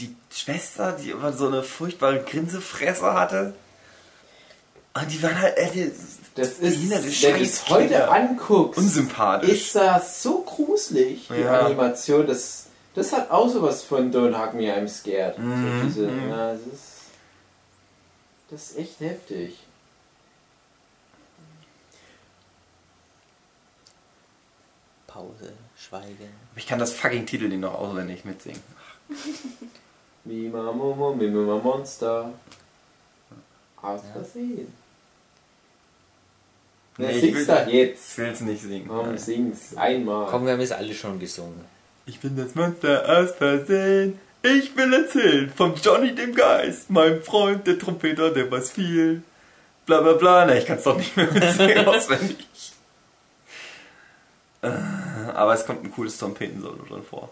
A: Die Schwester, die immer so eine furchtbare Grinsefresse hatte. Und die waren halt äh, die,
C: Das ist, wenn du es heute
A: unsympathisch.
C: ist das so gruselig, die
A: Ja.
C: Animation. Das, das hat auch sowas von Don't Hug Me, I'm Scared.
A: Mhm,
C: So diese,
A: mhm.
C: ja, das, ist, das ist echt heftig.
B: Pause, Schweigen.
A: ich kann das fucking Titelding noch auswendig mitsingen.
C: Mima Momo, Mima Monster. Aus
B: Ja.
C: Versehen.
A: Nee,
C: Na,
A: ich
C: sing's
A: will-
C: doch
A: Ich
C: jetzt.
A: will es nicht singen.
C: Komm, sing's. Einmal.
B: Komm, wir haben es alle schon gesungen.
A: Ich bin das Monster aus Versehen. Ich will erzählen vom Johnny dem Geist, meinem Freund, der Trompeter, der weiß viel. Bla bla bla. Na, ich kann es doch nicht mehr mitsingen auswendig. Äh, Aber es kommt ein cooles Trompetensolo drin vor.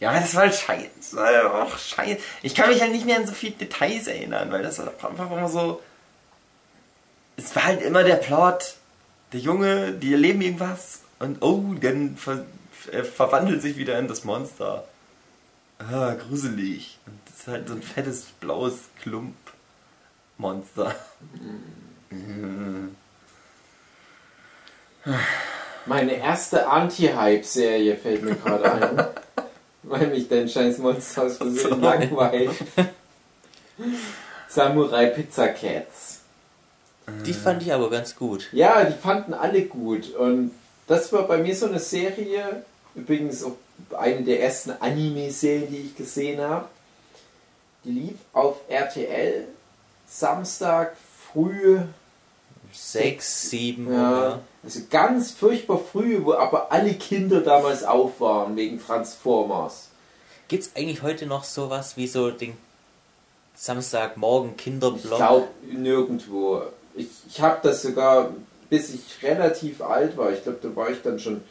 A: Ja, das war halt scheiße. Das war halt auch scheiße. Ich kann mich halt nicht mehr an so viele Details erinnern, weil das halt einfach immer so. Es war halt immer der Plot. Der Junge, die erleben irgendwas und oh, dann ver er verwandelt sich wieder in das Monster. Ah, gruselig. Und das ist halt so ein fettes blaues Klump-Monster.
C: Meine erste Anti-Hype-Serie fällt mir gerade ein. weil mich dein scheiß Monster aus Versehen langweilt. Samurai Pizza Cats.
B: Die fand ich aber ganz gut.
C: Ja, die fanden alle gut. Und das war bei mir so eine Serie, übrigens auch eine der ersten Anime-Serien, die ich gesehen habe. Die lief auf RTL Samstag früh
B: Sechs, sieben,
C: Ja,
B: oder?
C: Also ganz furchtbar früh, wo aber alle Kinder damals auf waren wegen Transformers.
B: Gibt es eigentlich heute noch sowas wie so den Samstagmorgen
C: Ich
B: Kinderblock?
C: glaube nirgendwo. Ich, ich habe das sogar, bis ich relativ alt war, ich glaube, da war ich dann schon,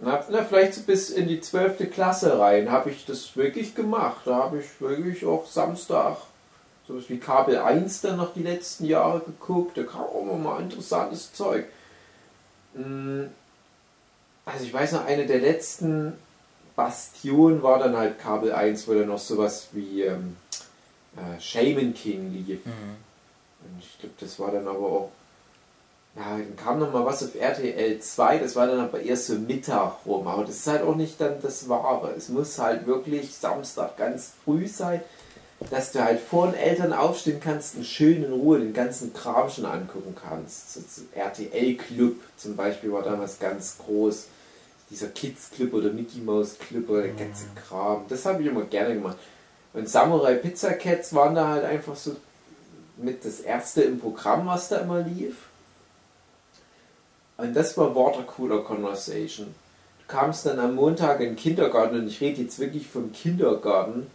C: na, na, vielleicht so bis in die 12. Klasse rein, habe ich das wirklich gemacht. Da habe ich wirklich auch Samstag sowas wie Kabel 1 dann noch die letzten Jahre geguckt. Da kam auch immer mal interessantes Zeug. Mm, Also ich weiß noch, eine der letzten Bastionen war dann halt Kabel 1, wo dann noch sowas wie ähm, äh, Shaman King lief.
B: Mhm.
C: Und ich glaube, das war dann aber auch. Ja, dann kam noch mal was auf RTL 2, das war dann aber erst so Mittag rum. Aber das ist halt auch nicht dann das Wahre. Es muss halt wirklich Samstag ganz früh sein, dass du halt vor den Eltern aufstehen kannst und schön in Ruhe den ganzen Kram schon angucken kannst. So, RTL Club zum Beispiel war damals ganz groß. Dieser Kids Club oder Mickey Mouse Club oder der ganze Kram. Das habe ich immer gerne gemacht. Und Samurai Pizza Cats waren da halt einfach so mit das erste im Programm, was da immer lief. Und das war Watercooler Conversation. Du kamst dann am Montag in den Kindergarten und ich rede jetzt wirklich vom Kindergarten.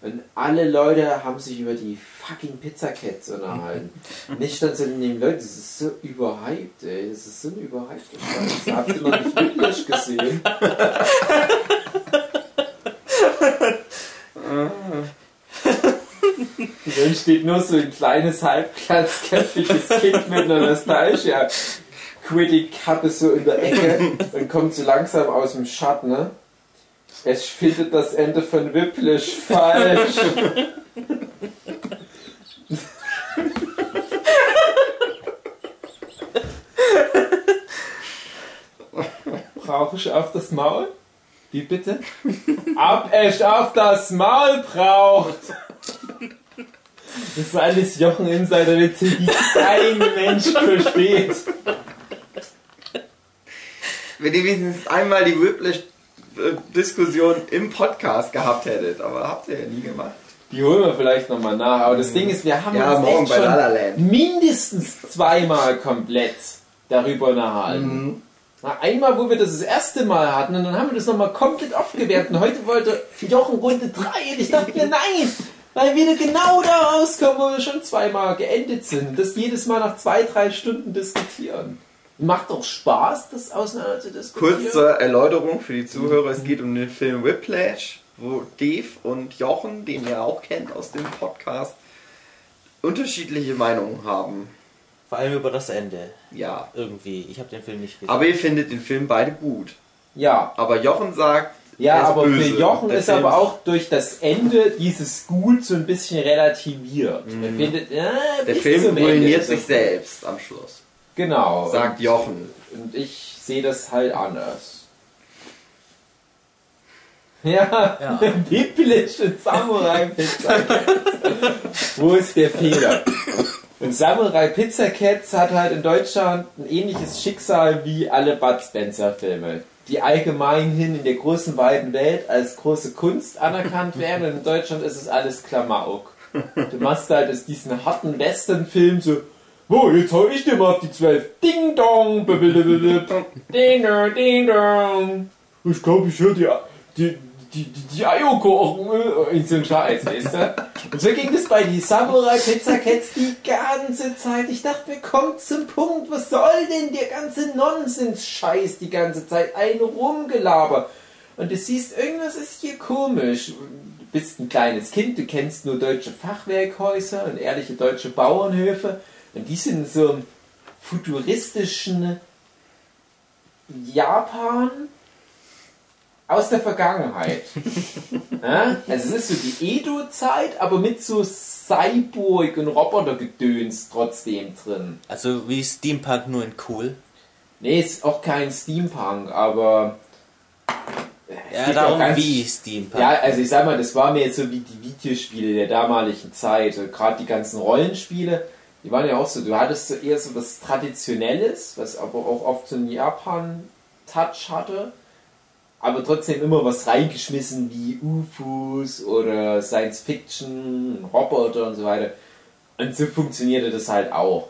C: Und alle Leute haben sich über die fucking Pizza Cats unterhalten. Ich stand so neben Leute, das ist so überhyped, ey. Das ist so eine überhypte Scheiße. Habt ihr noch nicht wirklich gesehen? Und dann steht nur so ein kleines, halbglatzköpfiges Kind mit einer Nostalgia Critic-Kappe so in der Ecke und kommt so langsam aus dem Schatten. Ne? Es findet das Ende von Whiplash falsch. brauche ich auf das Maul? Wie bitte? Ab echt auf das Maul braucht! Das ist alles Jochen Insider-Witze, die kein Mensch versteht.
A: Wenn ihr wenigstens einmal die Whiplash-Diskussion im Podcast gehabt hättet, aber habt ihr ja nie gemacht.
C: Die holen wir vielleicht nochmal nach. Aber das Ding ist, wir haben
A: Ja,
C: uns
A: morgen
C: echt
A: bei
C: schon mindestens zweimal komplett darüber unterhalten.
A: Mhm.
C: Na, einmal, wo wir das das erste Mal hatten, und dann haben wir das nochmal komplett aufgewertet. Und heute wollte Jochen Runde 3 und ich dachte mir, nein, weil wir genau da rauskommen, wo wir schon zweimal geendet sind. Und das jedes Mal nach zwei, drei Stunden diskutieren. Macht doch Spaß, das auseinander zu diskutieren.
A: Kurz zur Erläuterung für die Zuhörer: Es geht um den Film Whiplash, wo Dave und Jochen, den ihr auch kennt aus dem Podcast, unterschiedliche Meinungen haben.
B: Vor allem über das Ende.
A: Ja.
B: Irgendwie. Ich habe den Film nicht gesehen.
A: Aber ihr findet den Film beide gut.
C: Ja,
A: Aber Jochen sagt,
C: Ja,
A: er ist
C: aber
A: böse.
C: für Jochen
A: Der
C: ist
A: Film
C: aber auch durch das Ende dieses Gut so ein bisschen relativiert. Er findet,
A: Mhm. Der Film ruiniert sich selbst am Schluss.
C: Genau.
A: Sagt Jochen.
C: Und ich sehe das halt anders. Ja,
B: Ja.
C: biblische Samurai-Pizza Wo ist der Fehler? Und Samurai Pizza Cats hat halt in Deutschland ein ähnliches Schicksal wie alle Bud Spencer Filme. Die allgemein hin in der großen weiten Welt als große Kunst anerkannt werden und in Deutschland ist es alles Klamauk. Du machst halt aus diesen harten Western-Film so, wo, jetzt hau ich dir mal auf die zwölf. Ding dong, ding dong, ding dong. Ich glaube, ich höre die, die, die, die, die Eier kochen. äh, In so Scheiß, weißt du? Und so ging das bei die Samurai Pizza Cats die ganze Zeit. Ich dachte mir, kommt zum Punkt, was soll denn der ganze Nonsens-Scheiß die ganze Zeit? Ein Rumgelaber. Und du siehst, irgendwas ist hier komisch. Du bist ein kleines Kind, du kennst nur deutsche Fachwerkhäuser und ehrliche deutsche Bauernhöfe. Und die sind in so einem futuristischen Japan aus der Vergangenheit. ja? Also es ist so die Edo-Zeit, aber mit so Cyborg und Robotergedöns trotzdem drin.
B: also wie Steampunk nur in cool.
C: Nee, ist auch kein Steampunk, aber...
B: Ja, darum
C: ganz-
B: wie Steampunk.
C: Ja, also ich sag mal, das war mir jetzt so wie die Videospiele der damaligen Zeit. So Gerade die ganzen Rollenspiele, die waren ja auch so, du hattest so eher so was Traditionelles, was aber auch oft so einen Japan-Touch hatte, aber trotzdem immer was reingeschmissen wie UFOs oder Science Fiction, Roboter und so weiter. Und so funktionierte das halt auch.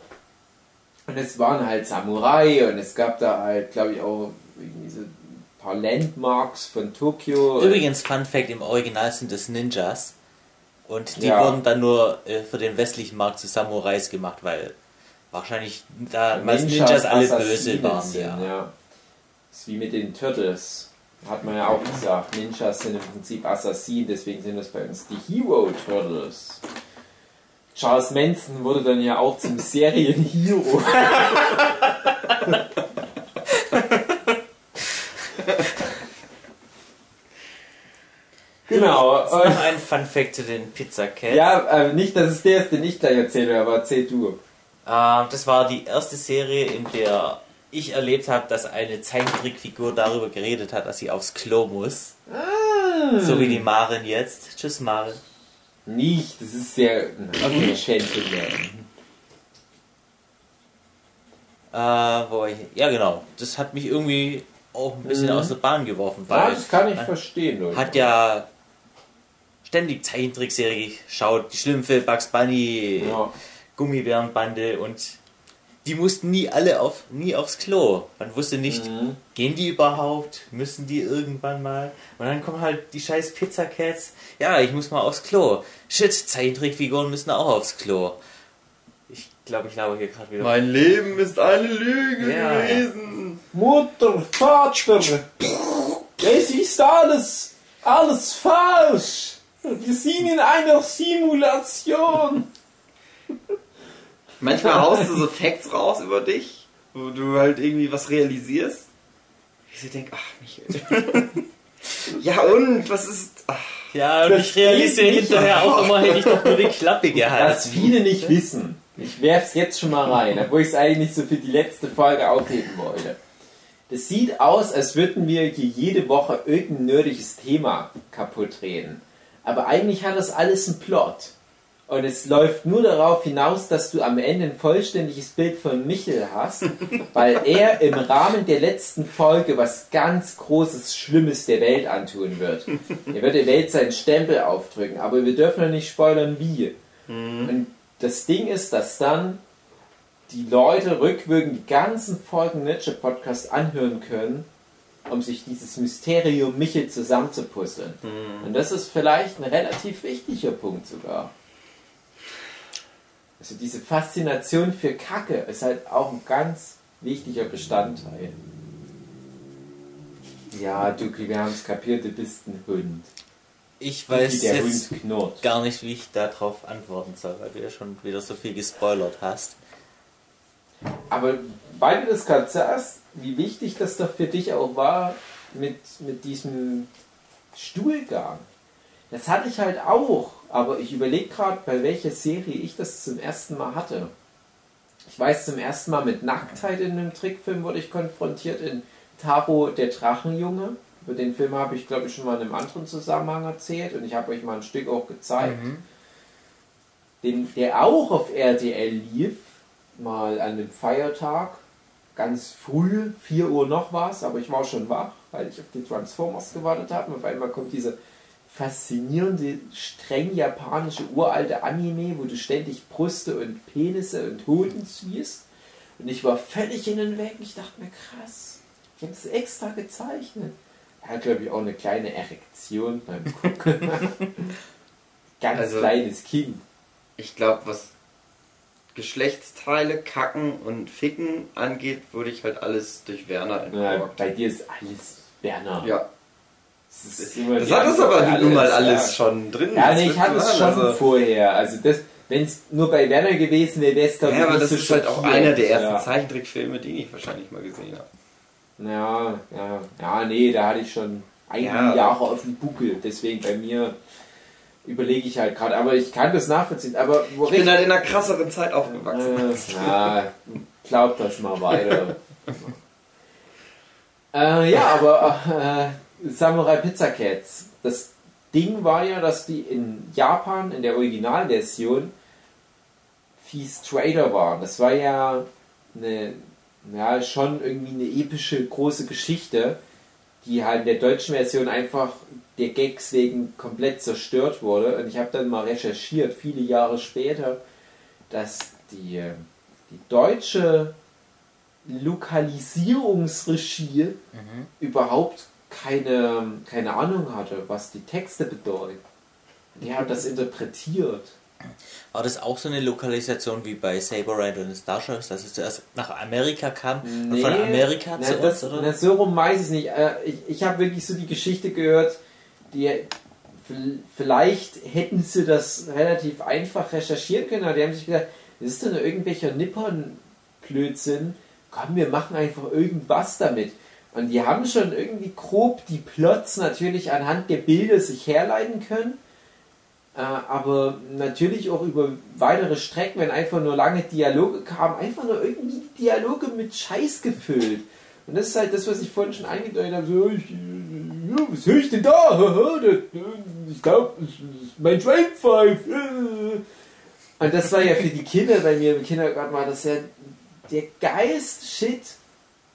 C: Und es waren halt Samurai und es gab da halt, glaube ich, auch irgendwie so ein paar Landmarks von Tokio.
B: Übrigens, Fun Fact: im Original sind das Ninjas. Und die
C: Ja.
B: wurden dann nur äh, für den westlichen Markt zu Samurais gemacht, weil wahrscheinlich damals Ninjas, alle böse waren.
C: sind,
B: ja.
C: ja. Das ist wie mit den Turtles. Hat man ja auch gesagt. Ninjas sind im Prinzip Assassinen, deswegen sind das bei uns die Hero Turtles. Charles Manson wurde dann ja auch zum Serienhero. genau.
B: Jetzt noch ein Fun Fact zu den Pizza Cats.
C: Ja, äh, nicht, dass es der ist, den ich gleich erzähle, aber erzähl du.
B: Ähm, das war die erste Serie, in der ich erlebt habe, dass eine Zeichentrickfigur darüber geredet hat, dass sie aufs Klo muss. So wie die Maren jetzt. Tschüss, Maren.
C: Nicht, das ist sehr okay. Gentleman.
B: Äh, wo war ich? Ja, genau. Das hat mich irgendwie auch ein bisschen aus der Bahn geworfen,
C: Ja,
B: weil
C: das kann ich verstehen. Leute.
B: hat ja ständig Zeichentrickserie geschaut, die Schlümpfe, Bugs Bunny,
C: Ja.
B: Gummibärenbande und die mussten nie alle auf, nie aufs Klo. Man wusste nicht,
C: Mhm.
B: gehen die überhaupt? Müssen die irgendwann mal? Und dann kommen halt die scheiß Pizza Cats. Ja, ich muss mal aufs Klo. Shit, Zeichentrickfiguren müssen auch aufs Klo. Ich glaube, ich glaube hier gerade wieder.
A: Mein Leben ist eine Lüge
B: Ja.
A: gewesen.
C: Mutter, Vater, es ist alles, alles falsch. Wir sind in einer Simulation.
A: Manchmal haust du so Facts raus über dich, wo du halt irgendwie was realisierst. Ich so denk, ach Michael. ja und, was ist... Ach,
B: Ja, und ich realisiere hinterher auch immer, hätte ich doch nur die Klappe
C: Was
B: gehalten.
C: viele nicht wissen, ich werf's jetzt schon mal rein, obwohl ich es eigentlich nicht so für die letzte Folge aufheben wollte. Das sieht aus, als würden wir hier jede Woche irgendein nerdiges Thema kaputt reden. Aber eigentlich hat das alles einen Plot. Und es läuft nur darauf hinaus, dass du am Ende ein vollständiges Bild von Michel hast, weil er im Rahmen der letzten Folge was ganz Großes, Schlimmes der Welt antun wird. Er wird der Welt seinen Stempel aufdrücken, aber wir dürfen noch nicht spoilern, wie. Und das Ding ist, dass dann die Leute rückwirkend die ganzen Folgen Nietzsche Podcast anhören können, um sich dieses Mysterium Michel zusammenzupuzzeln. Und das ist vielleicht ein relativ wichtiger Punkt sogar. Also diese Faszination für Kacke ist halt auch ein ganz wichtiger Bestandteil. Ja, Duki, wir haben es kapiert, du bist ein Hund.
B: Ich weiß
C: der
B: jetzt gar nicht, wie ich darauf antworten soll, weil du ja schon wieder so viel gespoilert hast.
C: Aber weil du das gerade sagst, wie wichtig das doch für dich auch war mit, mit diesem Stuhlgang. Das hatte ich halt auch, aber ich überlege gerade, bei welcher Serie ich das zum ersten Mal hatte. Ich weiß, zum ersten Mal mit Nacktheit in einem Trickfilm wurde ich konfrontiert in Taro der Drachenjunge. Über den Film habe ich, glaube ich, schon mal in einem anderen Zusammenhang erzählt und ich habe euch mal ein Stück auch gezeigt. Den, der auch auf RTL lief, mal an einem Feiertag, ganz früh, 4 Uhr noch was, aber ich war schon wach, weil ich auf die Transformers gewartet habe. Und auf einmal kommt diese faszinierende, streng japanische uralte Anime, wo du ständig Brüste und Penisse und Hoden siehst. Und ich war völlig hin und weg. Ich dachte mir, krass, ich habe es extra gezeichnet. Er hat, glaube ich, auch eine kleine Erektion beim Gucken. Ganz
A: Also-
C: kleines Kind.
A: Ich glaube, was Geschlechtsteile, Kacken und Ficken angeht, wurde ich halt alles durch Werner
C: Ja,
A: entsorgt.
C: bei dir ist alles Werner.
A: Ja,
C: Das, ist
A: das hat es aber
C: für
A: nun mal
C: ja.
A: alles schon drin.
C: Ja, nee, ich hatte es schon
A: also-
C: vorher. Also das, wenn es nur bei Werner gewesen wäre, wäre es ich
A: Ja, aber das
C: so
A: ist halt auch einer der ersten
C: ja.
A: Zeichentrickfilme, die ich wahrscheinlich mal gesehen habe.
C: Ja, ja, ja, nee, da hatte ich schon einige
A: Ja.
C: Jahre auf dem Buckel. Deswegen bei mir überlege ich halt gerade. Aber ich kann das nachvollziehen. Aber wo
A: Ich bin halt in einer krasseren Zeit aufgewachsen.
C: Äh, ja, glaub das mal weiter. äh, ja, aber äh, Samurai Pizza Cats. Das Ding war ja, dass die in Japan in der Originalversion viel straighter waren. Das war ja eine, ja, schon irgendwie eine epische große Geschichte, die halt in der deutschen Version einfach der Gags wegen komplett zerstört wurde. Und ich habe dann mal recherchiert, viele Jahre später, dass die, äh, die deutsche Lokalisierungsregie überhaupt keine, keine Ahnung hatte, was die Texte bedeuten. Die haben das interpretiert.
B: War das auch so eine Lokalisation wie bei Saber Ride und Starships, dass es zuerst nach Amerika kam und
C: Nee,
B: von Amerika
C: na,
B: zu
C: das,
B: uns? Oder?
C: na, so rum weiß ich es nicht. Äh, Ich, ich habe wirklich so die Geschichte gehört, die vielleicht hätten sie das relativ einfach recherchieren können, aber die haben sich gedacht, das ist doch nur irgendwelcher Nippon-Blödsinn. Komm, wir machen einfach irgendwas damit. Und die haben schon irgendwie grob die Plots natürlich anhand der Bilder sich herleiten können. Äh, aber natürlich auch über weitere Strecken, wenn einfach nur lange Dialoge kamen, einfach nur irgendwie Dialoge mit Scheiß gefüllt. Und das ist halt das, was ich vorhin schon eingedeutet habe. So, ich, ja, was höre ich denn da? Ich glaube, mein Train pfeift. Und das war ja für die Kinder bei mir im Kindergarten, war das ja der geilste Shit.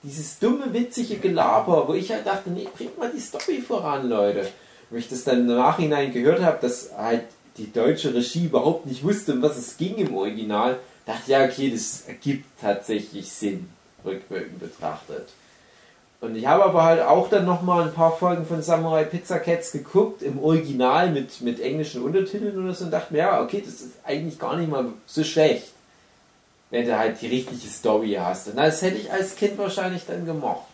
C: Dieses dumme, witzige Gelaber, wo ich halt dachte, nee, bringt mal die Story voran, Leute. Wo ich das dann im Nachhinein gehört habe, dass halt die deutsche Regie überhaupt nicht wusste, um was es ging im Original, dachte ja, okay, das ergibt tatsächlich Sinn, rückwirkend betrachtet. Und ich habe aber halt auch dann nochmal ein paar Folgen von Samurai Pizza Cats geguckt, im Original mit, mit englischen Untertiteln oder so und dachte mir, ja, okay, das ist eigentlich gar nicht mal so schlecht, wenn du halt die richtige Story hast. Und das hätte ich als Kind wahrscheinlich dann gemocht.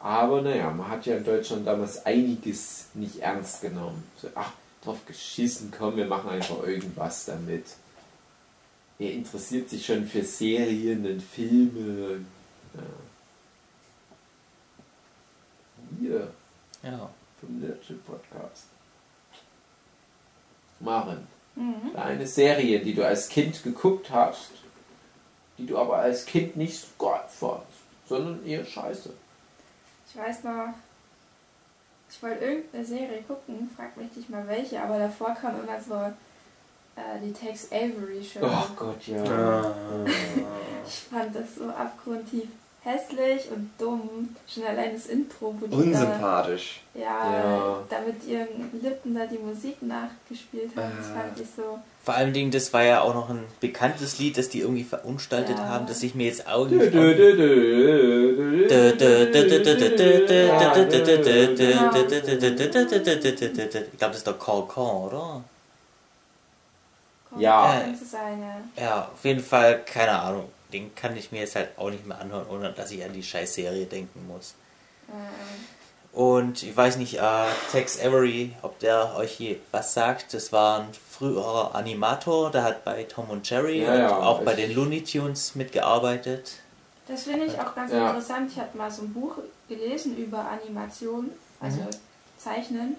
C: Aber naja, man hat ja in Deutschland damals einiges nicht ernst genommen. So, ach, drauf geschissen, komm, wir machen einfach irgendwas damit. Wer interessiert sich schon für Serien und Filme? Ja. Hier,
B: Ja.
C: vom Nerdship Podcast. Maren,
E: Mhm.
C: eine Serie, die du als Kind geguckt hast, die du aber als Kind nicht so geil fandst. sondern eher scheiße.
E: Ich weiß noch, ich wollte irgendeine Serie gucken, frag mich nicht mal welche, aber davor kam immer so äh, die Tex Avery Show.
C: Oh Gott, ja.
E: Ich fand das so abgrundtief hässlich und dumm. Schon allein das Intro, wo die
A: Unsympathisch.
E: da, ja,
C: Ja.
E: da mit ihren Lippen da die Musik nachgespielt haben. Das
A: Ah.
E: fand ich so.
B: Vor allen Dingen, das war ja auch noch ein bekanntes Lied, das die irgendwie verunstaltet
E: Ja.
B: haben, das ich mir jetzt auch
C: dö, dö,
B: Ich glaube, das ist der Corcon, oder?
C: Ja.
E: Ja.
B: Ja, auf jeden Fall, keine Ahnung. Den kann ich mir jetzt halt auch nicht mehr anhören, ohne dass ich an die scheiß Serie denken muss.
E: Äh,
B: Und ich weiß nicht, äh, Tex Avery, ob der euch je was sagt. Das war ein früherer Animator, der hat bei Tom und Jerry
C: Ja,
B: und
C: ja,
B: auch bei den Looney Tunes mitgearbeitet.
E: Das finde ich auch ganz
C: Ja.
E: interessant. Ich habe mal so ein Buch gelesen über Animation, also Zeichnen.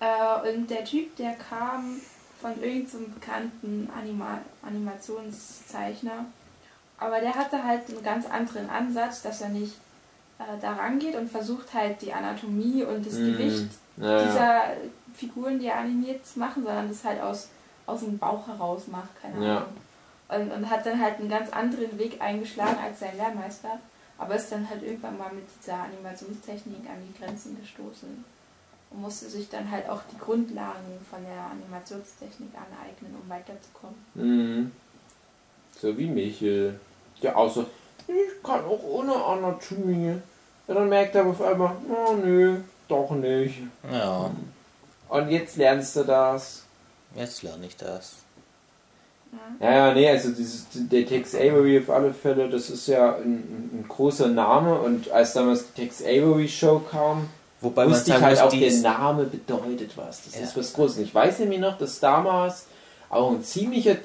E: Äh, und der Typ, der kam von irgendeinem bekannten Anima Animationszeichner. Aber der hatte halt einen ganz anderen Ansatz, dass er nicht äh, da rangeht und versucht halt die Anatomie und das
C: Mhm.
E: Gewicht
C: Ja, ja.
E: dieser Figuren, die er animiert, zu machen, sondern das halt aus, aus dem Bauch heraus macht, keine
C: Ja.
E: Ahnung. Und, und hat dann halt einen ganz anderen Weg eingeschlagen als sein Lehrmeister, aber ist dann halt irgendwann mal mit dieser Animationstechnik an die Grenzen gestoßen und musste sich dann halt auch die Grundlagen von der Animationstechnik aneignen, um weiterzukommen.
C: Mhm. So wie Michel. Der so, ich kann auch ohne Anatomie. Ja, dann merkt er auf einmal, oh nö, doch nicht.
B: Ja,
C: Und jetzt lernst du das.
B: jetzt lerne ich das.
C: Ja, ja, nee, also dieses, der Tex Avery auf alle Fälle, das ist ja ein, ein, großer Name und als damals die Tex Avery Show kam,
B: Wobei man
C: wusste ich halt auch, der Name bedeutet was. Das
B: Ja.
C: ist was Großes. Ich weiß nämlich noch, dass damals auch ein ziemlicher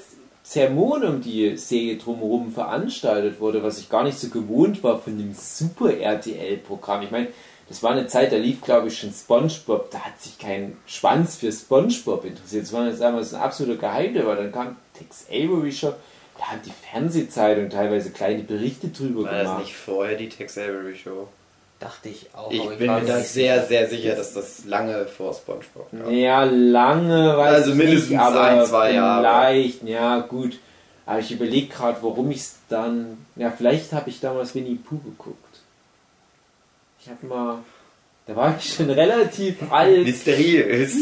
C: Zermon um die Serie drumherum veranstaltet wurde, was ich gar nicht so gewohnt war von dem Super RTL-Programm. Ich meine, das war eine Zeit, da lief, glaube ich, schon SpongeBob. Da hat sich kein Schwanz für SpongeBob interessiert. Das war jetzt damals ein absoluter Geheimnis, weil dann kam Tex Avery Show. Da haben die Fernsehzeitung teilweise kleine Berichte drüber
A: War das
C: gemacht.
A: nicht vorher die Tex Avery Show?
B: Dachte ich auch.
A: Ich
B: aber
A: bin
B: war
A: mir da sehr, sehr sicher, dass das lange vor Spongebob war.
C: Ja, lange, weiß
A: Also
C: ich
A: mindestens
C: nicht, aber
A: ein, zwei Jahre.
C: Vielleicht, ja gut. Aber ich überlege gerade, warum ich es dann. Ja, vielleicht habe ich damals Winnie Pooh geguckt. Ich habe mal. Da war ich schon relativ alt.
A: Mysteriös.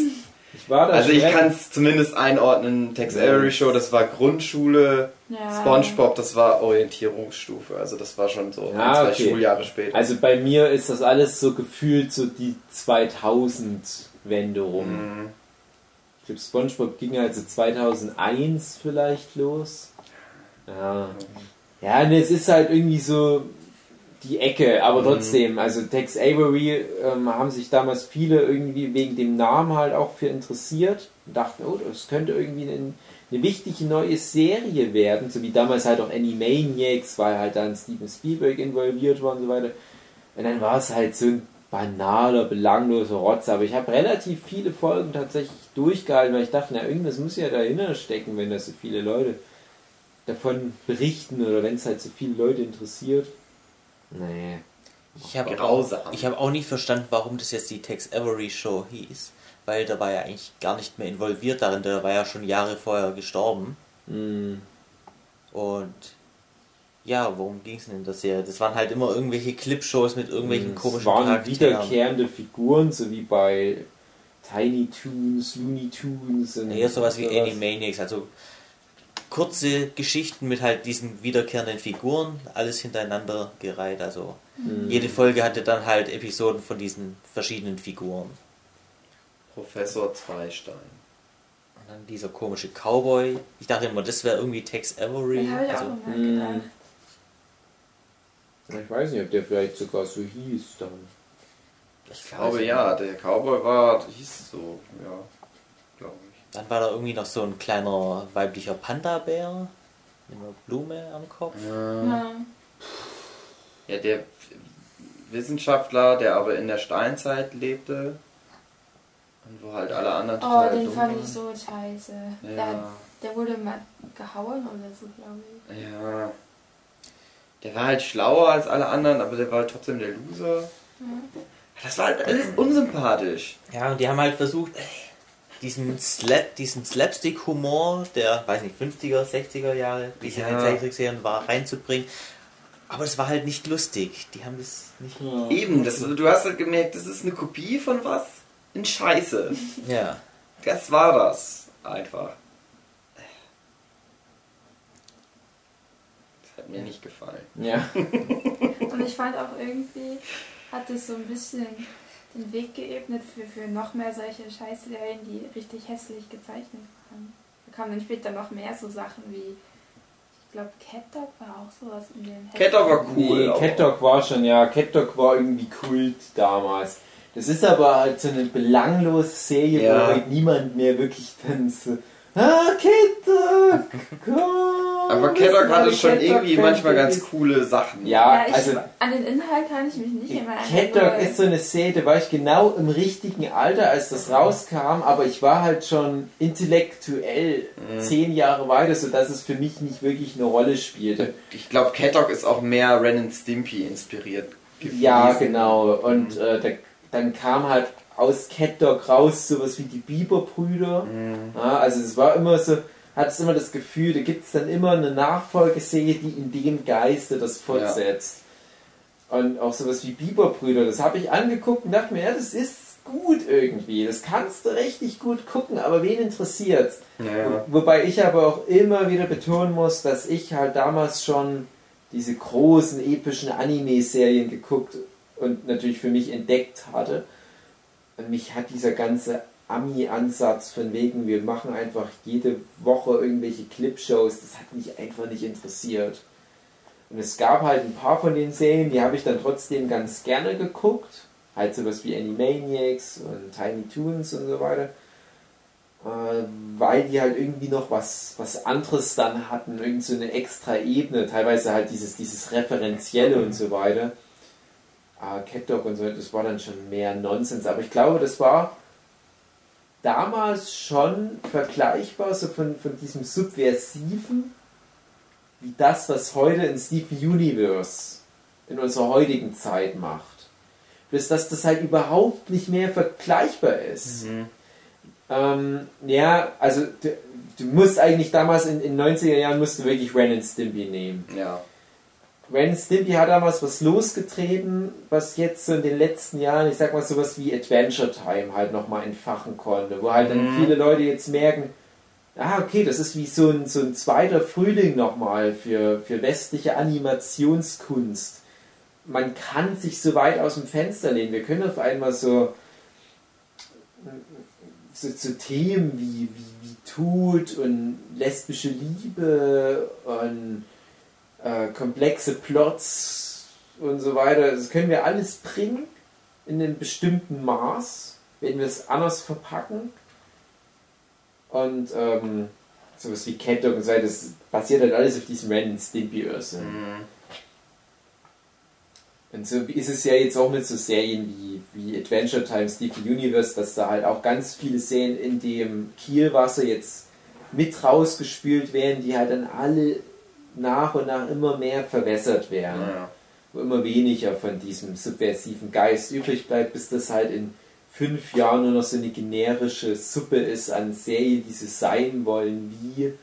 C: Ich war da
A: Also
C: schon
A: ich kann es zumindest einordnen. Tex Avery Show, das war Grundschule.
E: Ja.
A: Spongebob, das war Orientierungsstufe. Also das war schon so
C: Ja,
A: ein, zwei
C: okay.
A: Schuljahre später.
C: Also bei mir ist das alles so gefühlt so die 2000-Wende rum.
A: Mhm.
C: Ich glaube, SpongeBob ging also 2001 vielleicht los. Ja. Ja, und es ist halt irgendwie so die Ecke, aber
A: Mhm.
C: trotzdem, also Tex Avery ähm, haben sich damals viele irgendwie wegen dem Namen halt auch für interessiert und dachten, oh, das könnte irgendwie eine, eine wichtige neue Serie werden, so wie damals halt auch Animaniacs, weil halt dann Steven Spielberg involviert war und so weiter. Und dann war es halt so ein banaler, belangloser Rotz, aber ich habe relativ viele Folgen tatsächlich durchgehalten, weil ich dachte, na, irgendwas muss ja dahinter stecken, wenn das so viele Leute davon berichten oder wenn es halt so viele Leute interessiert. Nee.
B: Ich habe auch, ich hab auch nicht verstanden, warum das jetzt die Tex Avery Show hieß. Weil der war ja eigentlich gar nicht mehr involviert darin. Der war ja schon Jahre vorher gestorben.
C: Hm.
B: Und ja, worum ging es denn in der Serie? Das waren halt immer irgendwelche Clipshows mit irgendwelchen
C: Es
B: komischen
C: waren
B: Charakteren.
C: wiederkehrende Figuren, so wie bei Tiny Toons, Looney Tunes und
B: Eher sowas wie. Animaniacs, also kurze Geschichten mit halt diesen wiederkehrenden Figuren, alles hintereinander gereiht. Also
C: Hm.
B: jede Folge hatte dann halt Episoden von diesen verschiedenen Figuren.
A: Professor Zweistein.
B: Und dann dieser komische Cowboy. Ich dachte immer, das wäre irgendwie Tex Avery.
E: Auch
B: Also,
E: immer gedacht.
C: Ich weiß nicht, ob der vielleicht sogar so hieß dann.
A: Ich glaube ja, der Cowboy war, hieß so, ja, glaube ich.
B: Dann war da irgendwie noch so ein kleiner weiblicher Panda-Bär mit einer Blume am Kopf.
E: Ja.
A: Ja, der Wissenschaftler, der aber in der Steinzeit lebte und wo halt alle anderen
E: Oh,
A: total
E: den
A: dumm
E: fand
A: waren.
E: ich so scheiße. Der,
A: Ja,
E: der wurde mal gehauen oder so, glaube ich.
A: ja. Der war halt schlauer als alle anderen, aber der war halt trotzdem der Loser. Das war halt alles unsympathisch.
B: Ja, und die haben halt versucht, diesen, Slap, diesen Slapstick-Humor der, weiß nicht, 50er, 60er Jahre, wie es in den
A: Ja.
B: Zeichentrickserien war, reinzubringen. Aber es war halt nicht lustig. Die haben das nicht.
A: Eben, das, du hast halt gemerkt, das ist eine Kopie von was? In Scheiße.
B: Ja.
A: Das war das. Einfach. Das hat mir nicht gefallen.
C: Ja.
E: Und ich fand auch irgendwie, hat es so ein bisschen den Weg geebnet für, für noch mehr solche Scheißserien, die richtig hässlich gezeichnet waren. Da kamen dann später noch mehr so Sachen wie, ich glaube, Cat Dog war auch sowas in den
A: Cat Dog war
C: Nee,
A: cool. aber-
C: Cat Dog war schon, ja, Cat Dog war irgendwie Kult damals. Das ist aber halt so eine belanglose Serie,
A: Ja.
C: wo halt niemand mehr wirklich dann so, ah, Dog, komm.
A: Aber
C: sind
A: hatte schon
C: Dog
A: irgendwie manchmal ganz coole Sachen.
C: Ja,
E: Ja, ich,
C: also
E: an den Inhalt kann ich mich nicht immer
C: Cat Dog ist so eine Serie, da war ich genau im richtigen Alter, als das rauskam, aber ich war halt schon intellektuell
A: Mhm.
C: zehn Jahre weiter, sodass es für mich nicht wirklich eine Rolle spielte.
A: Ich glaube, Dog ist auch mehr Ren and Stimpy inspiriert gewesen.
C: Ja, genau. Und äh, da, dann kam halt aus Cat Dog raus sowas wie die Bieber-Brüder.
A: Mhm.
C: Ja, also es war immer so, hat es immer das Gefühl, da gibt es dann immer eine Nachfolgeserie, die in dem Geiste das fortsetzt. Und auch sowas wie Bieber-Brüder, das habe ich angeguckt und dachte mir, ja, das ist gut irgendwie. Das kannst du richtig gut gucken, aber wen interessiert
A: Ja, ja.
C: Wobei ich aber auch immer wieder betonen muss, dass ich halt damals schon diese großen epischen Anime-Serien geguckt und natürlich für mich entdeckt hatte. Und mich hat dieser ganze Ami-Ansatz von wegen, wir machen einfach jede Woche irgendwelche Clipshows, das hat mich einfach nicht interessiert. Und es gab halt ein paar von den Serien, die habe ich dann trotzdem ganz gerne geguckt. Halt sowas wie Animaniacs und Tiny Toons und so weiter äh, weil die halt irgendwie noch was, was anderes dann hatten, irgend so eine extra Ebene, teilweise halt dieses, dieses Referenzielle und so weiter. Äh, Cat Dog und so, das war dann schon mehr Nonsens, aber ich glaube, das war damals schon vergleichbar, so von, von diesem Subversiven, wie das, was heute in Steven Universe in unserer heutigen Zeit macht. Bloß, dass das halt überhaupt nicht mehr vergleichbar ist.
A: Mhm.
C: Ähm, ja, also du, du musst eigentlich damals in den 90er Jahren musst du wirklich Ren and Stimpy nehmen.
A: ja.
C: Ren Stimpy hat damals was losgetreten, was jetzt so in den letzten Jahren, ich sag mal sowas wie Adventure Time halt nochmal entfachen konnte, wo halt dann
A: Mhm.
C: viele Leute jetzt merken, ah okay, das ist wie so ein, so ein zweiter Frühling nochmal für, für westliche Animationskunst. Man kann sich so weit aus dem Fenster lehnen. Wir können auf einmal so so, so Themen wie, wie, wie Tod und lesbische Liebe und äh, komplexe Plots und so weiter, das können wir alles bringen in einem bestimmten Maß, wenn wir es anders verpacken. Und ähm, sowas wie Cat Dog und so weiter, das basiert halt alles auf diesem Ren Stimpy Irrsinn.
A: Mhm.
C: Und so ist es ja jetzt auch mit so Serien wie, wie Adventure Time, Steven Universe, dass da halt auch ganz viele Serien in dem Kielwasser jetzt mit rausgespült werden, die halt dann alle nach und nach immer mehr verwässert werden.
A: Ja.
C: Wo immer weniger von diesem subversiven Geist übrig bleibt, bis das halt in fünf Jahren nur noch so eine generische Suppe ist an Serien, die so sein wollen wie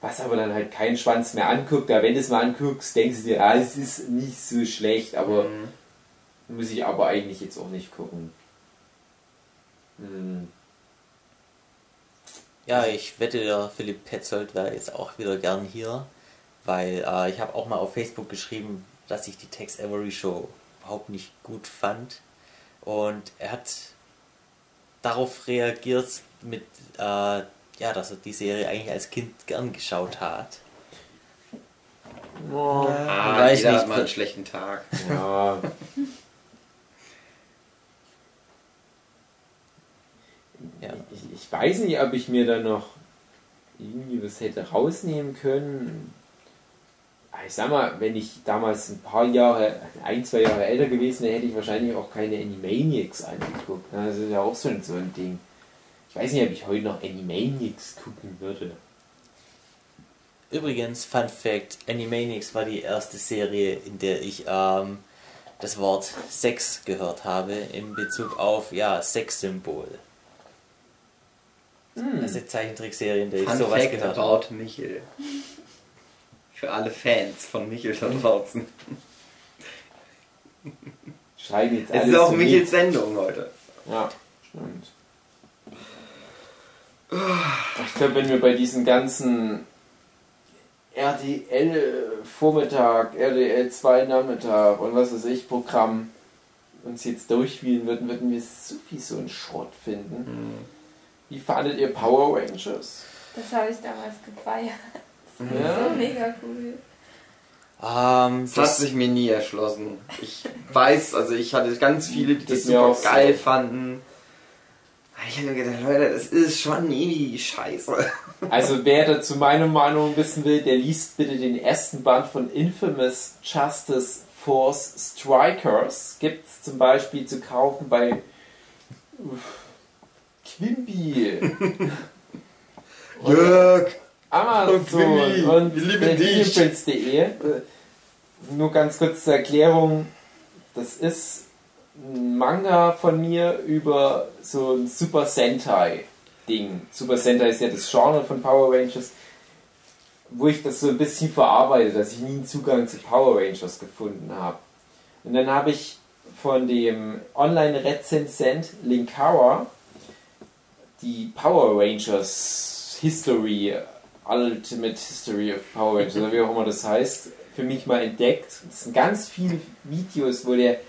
C: was aber dann halt keinen Schwanz mehr anguckt. Da wenn du es mal anguckst, denkst du dir, ah, es ist nicht so schlecht, aber
A: Mhm.
C: muss ich aber eigentlich jetzt auch nicht gucken. Hm.
B: Ja, ich wette, der Philipp Petzold wäre jetzt auch wieder gern hier, weil äh, ich habe auch mal auf Facebook geschrieben, dass ich die Tex Avery Show überhaupt nicht gut fand. Und er hat darauf reagiert mit, äh, ja, dass er die Serie eigentlich als Kind gern geschaut hat.
A: Ah,
B: weiß
A: jeder
B: nicht.
A: hat mal einen schlechten Tag.
C: Ja.
B: Ja.
C: Ich, ich weiß nicht, ob ich mir da noch irgendwie was hätte rausnehmen können. Ah, Ich sag mal, wenn ich damals ein paar Jahre, ein, zwei Jahre älter gewesen wäre, hätte ich wahrscheinlich auch keine Animaniacs angeguckt. ne? Das ist ja auch so ein, so ein Ding. Ich weiß nicht, ob ich heute noch Animaniacs gucken würde.
B: übrigens, Fun Fact: Animaniacs war die erste Serie, in der ich ähm, das Wort Sex gehört habe, in Bezug auf, ja, Sexsymbol.
C: Hm.
B: Das ist eine Zeichentrickserie, in der ich
A: Fun
B: sowas
A: Fact
B: gehört habe.
A: about Michel. Für alle Fans von Michel da draußen.
C: Schreiben jetzt
A: Es
C: alles
A: ist auch Michels Sendung heute.
C: Ja, stimmt. Ich glaube, wenn wir bei diesen ganzen RDL Vormittag, RDL 2 Nachmittag und was weiß ich Programm uns jetzt durchspielen würden, würden wir so viel so einen Schrott finden. Wie fandet ihr Power Rangers?
E: Das habe ich damals gefeiert. So
C: Ja.
E: mega cool.
B: Ähm,
A: Das hat sich mir nie erschlossen. Ich weiß, also ich hatte ganz viele, die das
C: mir
A: super
C: auch so.
A: geil fanden. Aber Ich habe mir gedacht, Leute, das ist schon irgendwie scheiße.
C: Also wer dazu meine Meinung wissen will, der liest bitte den ersten Band von Infamous Justice Force Strikers. Gibt es zum Beispiel zu kaufen bei uff, Quimby,
A: Jörg!
C: Amazon und
A: dich.
C: Videoprints.de. Nur ganz kurz zur Erklärung. Das ist ein Manga von mir über so ein Super Sentai Ding. Super Sentai ist ja das Genre von Power Rangers, wo ich das so ein bisschen verarbeite, dass ich nie einen Zugang zu Power Rangers gefunden habe. Und dann habe ich von dem Online-Rezensent Linkara die Power Rangers History, Ultimate History of Power Rangers, oder wie auch immer das heißt, für mich mal entdeckt. Das sind ganz viele Videos, wo der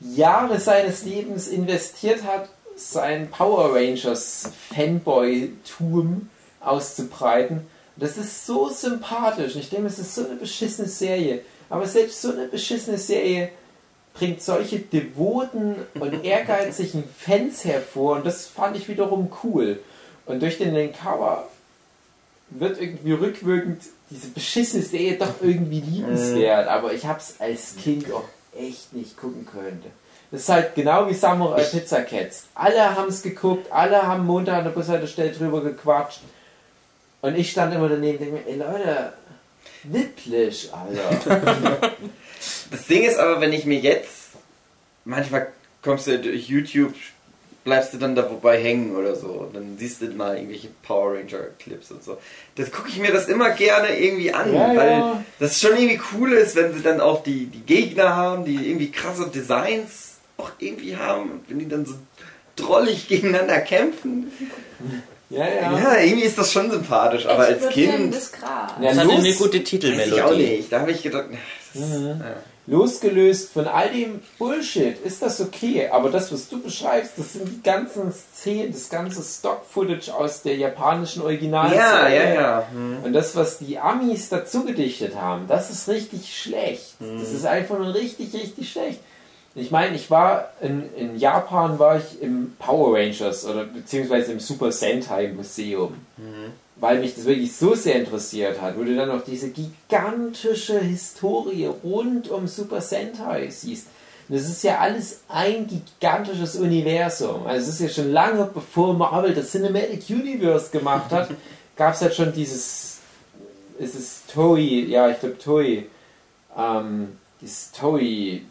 C: Jahre seines Lebens investiert hat, sein Power Rangers Fanboy-Tum auszubreiten. Das ist so sympathisch. Ich denke, es ist so eine beschissene Serie. Aber selbst so eine beschissene Serie bringt solche devoten und ehrgeizigen Fans hervor. Und das fand ich wiederum cool. Und durch den Lenkawa wird irgendwie rückwirkend diese beschissene Serie doch irgendwie liebenswert. Aber ich habe es als Kind auch echt nicht gucken können. Das ist halt genau wie Samurai Pizza Cats. Alle haben es geguckt, alle haben Montag an der Bushaltestelle drüber gequatscht. Und ich stand immer daneben und denke mir, ey Leute, wirklich, Alter.
A: Das Ding ist aber, wenn ich mir jetzt, manchmal kommst du durch YouTube, bleibst du dann da wobei hängen oder so, dann siehst du mal irgendwelche Power Ranger Clips und so. Das gucke ich mir das immer gerne irgendwie an,
C: Ja,
A: weil
C: ja.
A: das schon irgendwie cool ist, wenn sie dann auch die, die Gegner haben, die irgendwie krasse Designs auch irgendwie haben und wenn die dann so drollig gegeneinander kämpfen.
C: Ja, ja.
A: Ja, irgendwie ist das schon sympathisch, aber als Kind
E: Explodierendes Gras.
C: Ja,
B: Das hat eine gute
A: weiß ich auch
B: Titelmelodie.
A: nicht. Da habe ich gedacht, das ist,
C: Mhm.
A: ja.
C: Losgelöst von all dem Bullshit ist das okay, aber das, was du beschreibst, das sind die ganzen Szenen, das ganze Stock-Footage aus der japanischen Originalserie.
A: ja, ja, ja. Hm.
C: Und das, was die Amis dazu gedichtet haben, das ist richtig schlecht. Das ist einfach nur richtig, richtig schlecht. Ich meine, ich war in, in Japan, war ich im Power Rangers oder beziehungsweise im Super Sentai Museum, weil mich das wirklich so sehr interessiert hat, wo du dann noch diese gigantische Historie rund um Super Sentai siehst. Und das ist ja alles ein gigantisches Universum. Also es ist ja schon lange bevor Marvel das Cinematic Universe gemacht hat, gab es halt schon dieses, es ist Toei, ja ich glaube Toei, ähm, dieses Toei,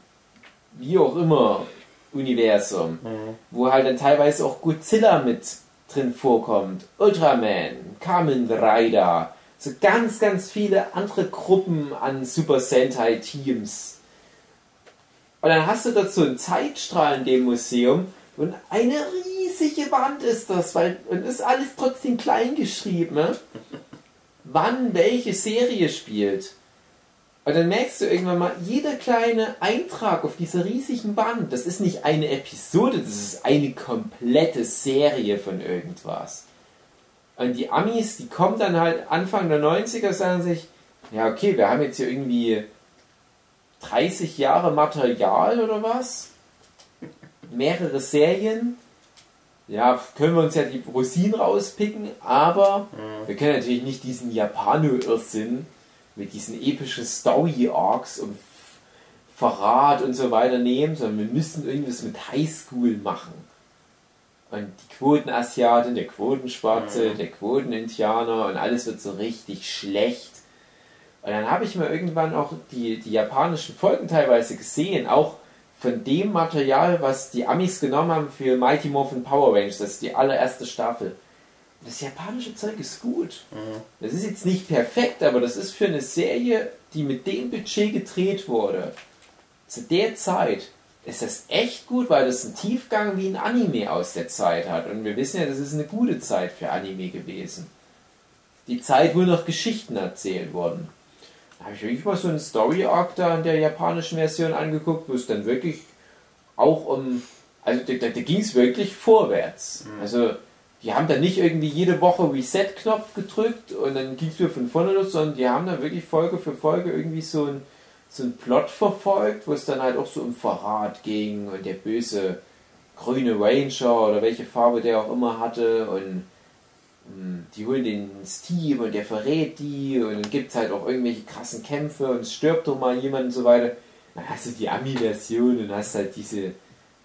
C: wie auch immer, Universum, wo halt dann teilweise auch Godzilla mit drin vorkommt, Ultraman, Kamen Rider, so ganz, ganz viele andere Gruppen an Super Sentai Teams. Und dann hast du dazu einen Zeitstrahl in dem Museum und eine riesige Wand ist das, weil und ist alles trotzdem klein geschrieben, ne? wann welche Serie spielt. Und dann merkst du irgendwann mal, jeder kleine Eintrag auf dieser riesigen Wand, das ist nicht eine Episode, das ist eine komplette Serie von irgendwas. Und die Amis, die kommen dann halt Anfang der 90er, sagen sich, ja okay, wir haben jetzt hier irgendwie 30 Jahre Material oder was? Mehrere Serien. Ja, können wir uns ja die Rosinen rauspicken, aber wir können natürlich nicht diesen Japano-Irrsinn mit diesen epischen Story-Arcs und Verrat und so weiter nehmen, sondern wir müssen irgendwas mit Highschool machen. Und die Quotenasiatin, der Quotenschwarze, der Quotenindianer und alles wird so richtig schlecht. Und dann habe ich mir irgendwann auch die, die japanischen Folgen teilweise gesehen, auch von dem Material, was die Amis genommen haben für Mighty Morphin Power Rangers, das ist die allererste Staffel. Das japanische Zeug ist gut. Das ist jetzt nicht perfekt, aber das ist für eine Serie, die mit dem Budget gedreht wurde, zu der Zeit, ist das echt gut, weil das einen Tiefgang wie ein Anime aus der Zeit hat. Und wir wissen ja, das ist eine gute Zeit für Anime gewesen. Die Zeit, wo noch Geschichten erzählt wurden. Da habe ich wirklich mal so einen Story-Arc da in der japanischen Version angeguckt, wo es dann wirklich auch um. Also da, da, da ging es wirklich vorwärts. Also die haben dann nicht irgendwie jede Woche Reset-Knopf gedrückt und dann ging es wieder von vorne los, sondern die haben dann wirklich Folge für Folge irgendwie so ein so einen Plot verfolgt, wo es dann halt auch so um Verrat ging und der böse grüne Ranger oder welche Farbe der auch immer hatte und mh, die holen den ins Team und der verrät die und dann gibt es halt auch irgendwelche krassen Kämpfe und es stirbt doch mal jemand und so weiter. Dann hast du die Ami-Version und hast halt diese,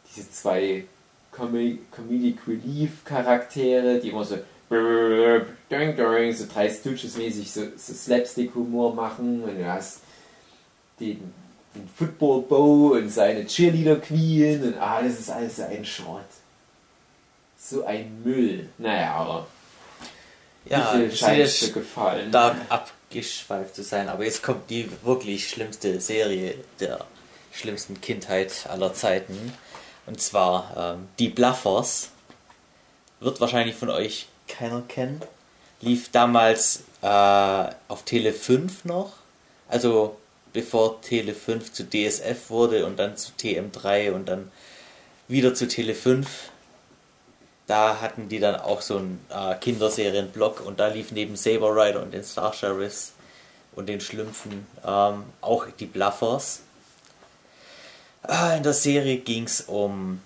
C: diese zwei Com Comedic Relief Charaktere, die immer so doing, doing, so drei Stooges mäßig so, so Slapstick-Humor machen und du hast den, den Football Bow und seine Cheerleader Queen und ah, das ist alles so ein Schrott. So ein Müll. Naja, aber
B: Ja,
C: wie viel scheint dir gefallen?
B: stark abgeschweift zu sein. Aber jetzt kommt die wirklich schlimmste Serie der schlimmsten Kindheit aller Zeiten. Und zwar ähm, Die Bluffers. Wird wahrscheinlich von euch keiner kennen. Lief damals äh, auf Tele 5 noch. Also bevor Tele 5 zu DSF wurde und dann zu TM3 und dann wieder zu Tele 5. Da hatten die dann auch so einen äh, Kinderserienblock und da lief neben Saber Rider und den Star Sheriffs und den Schlümpfen ähm, auch die Bluffers. Ah, in der Serie ging es um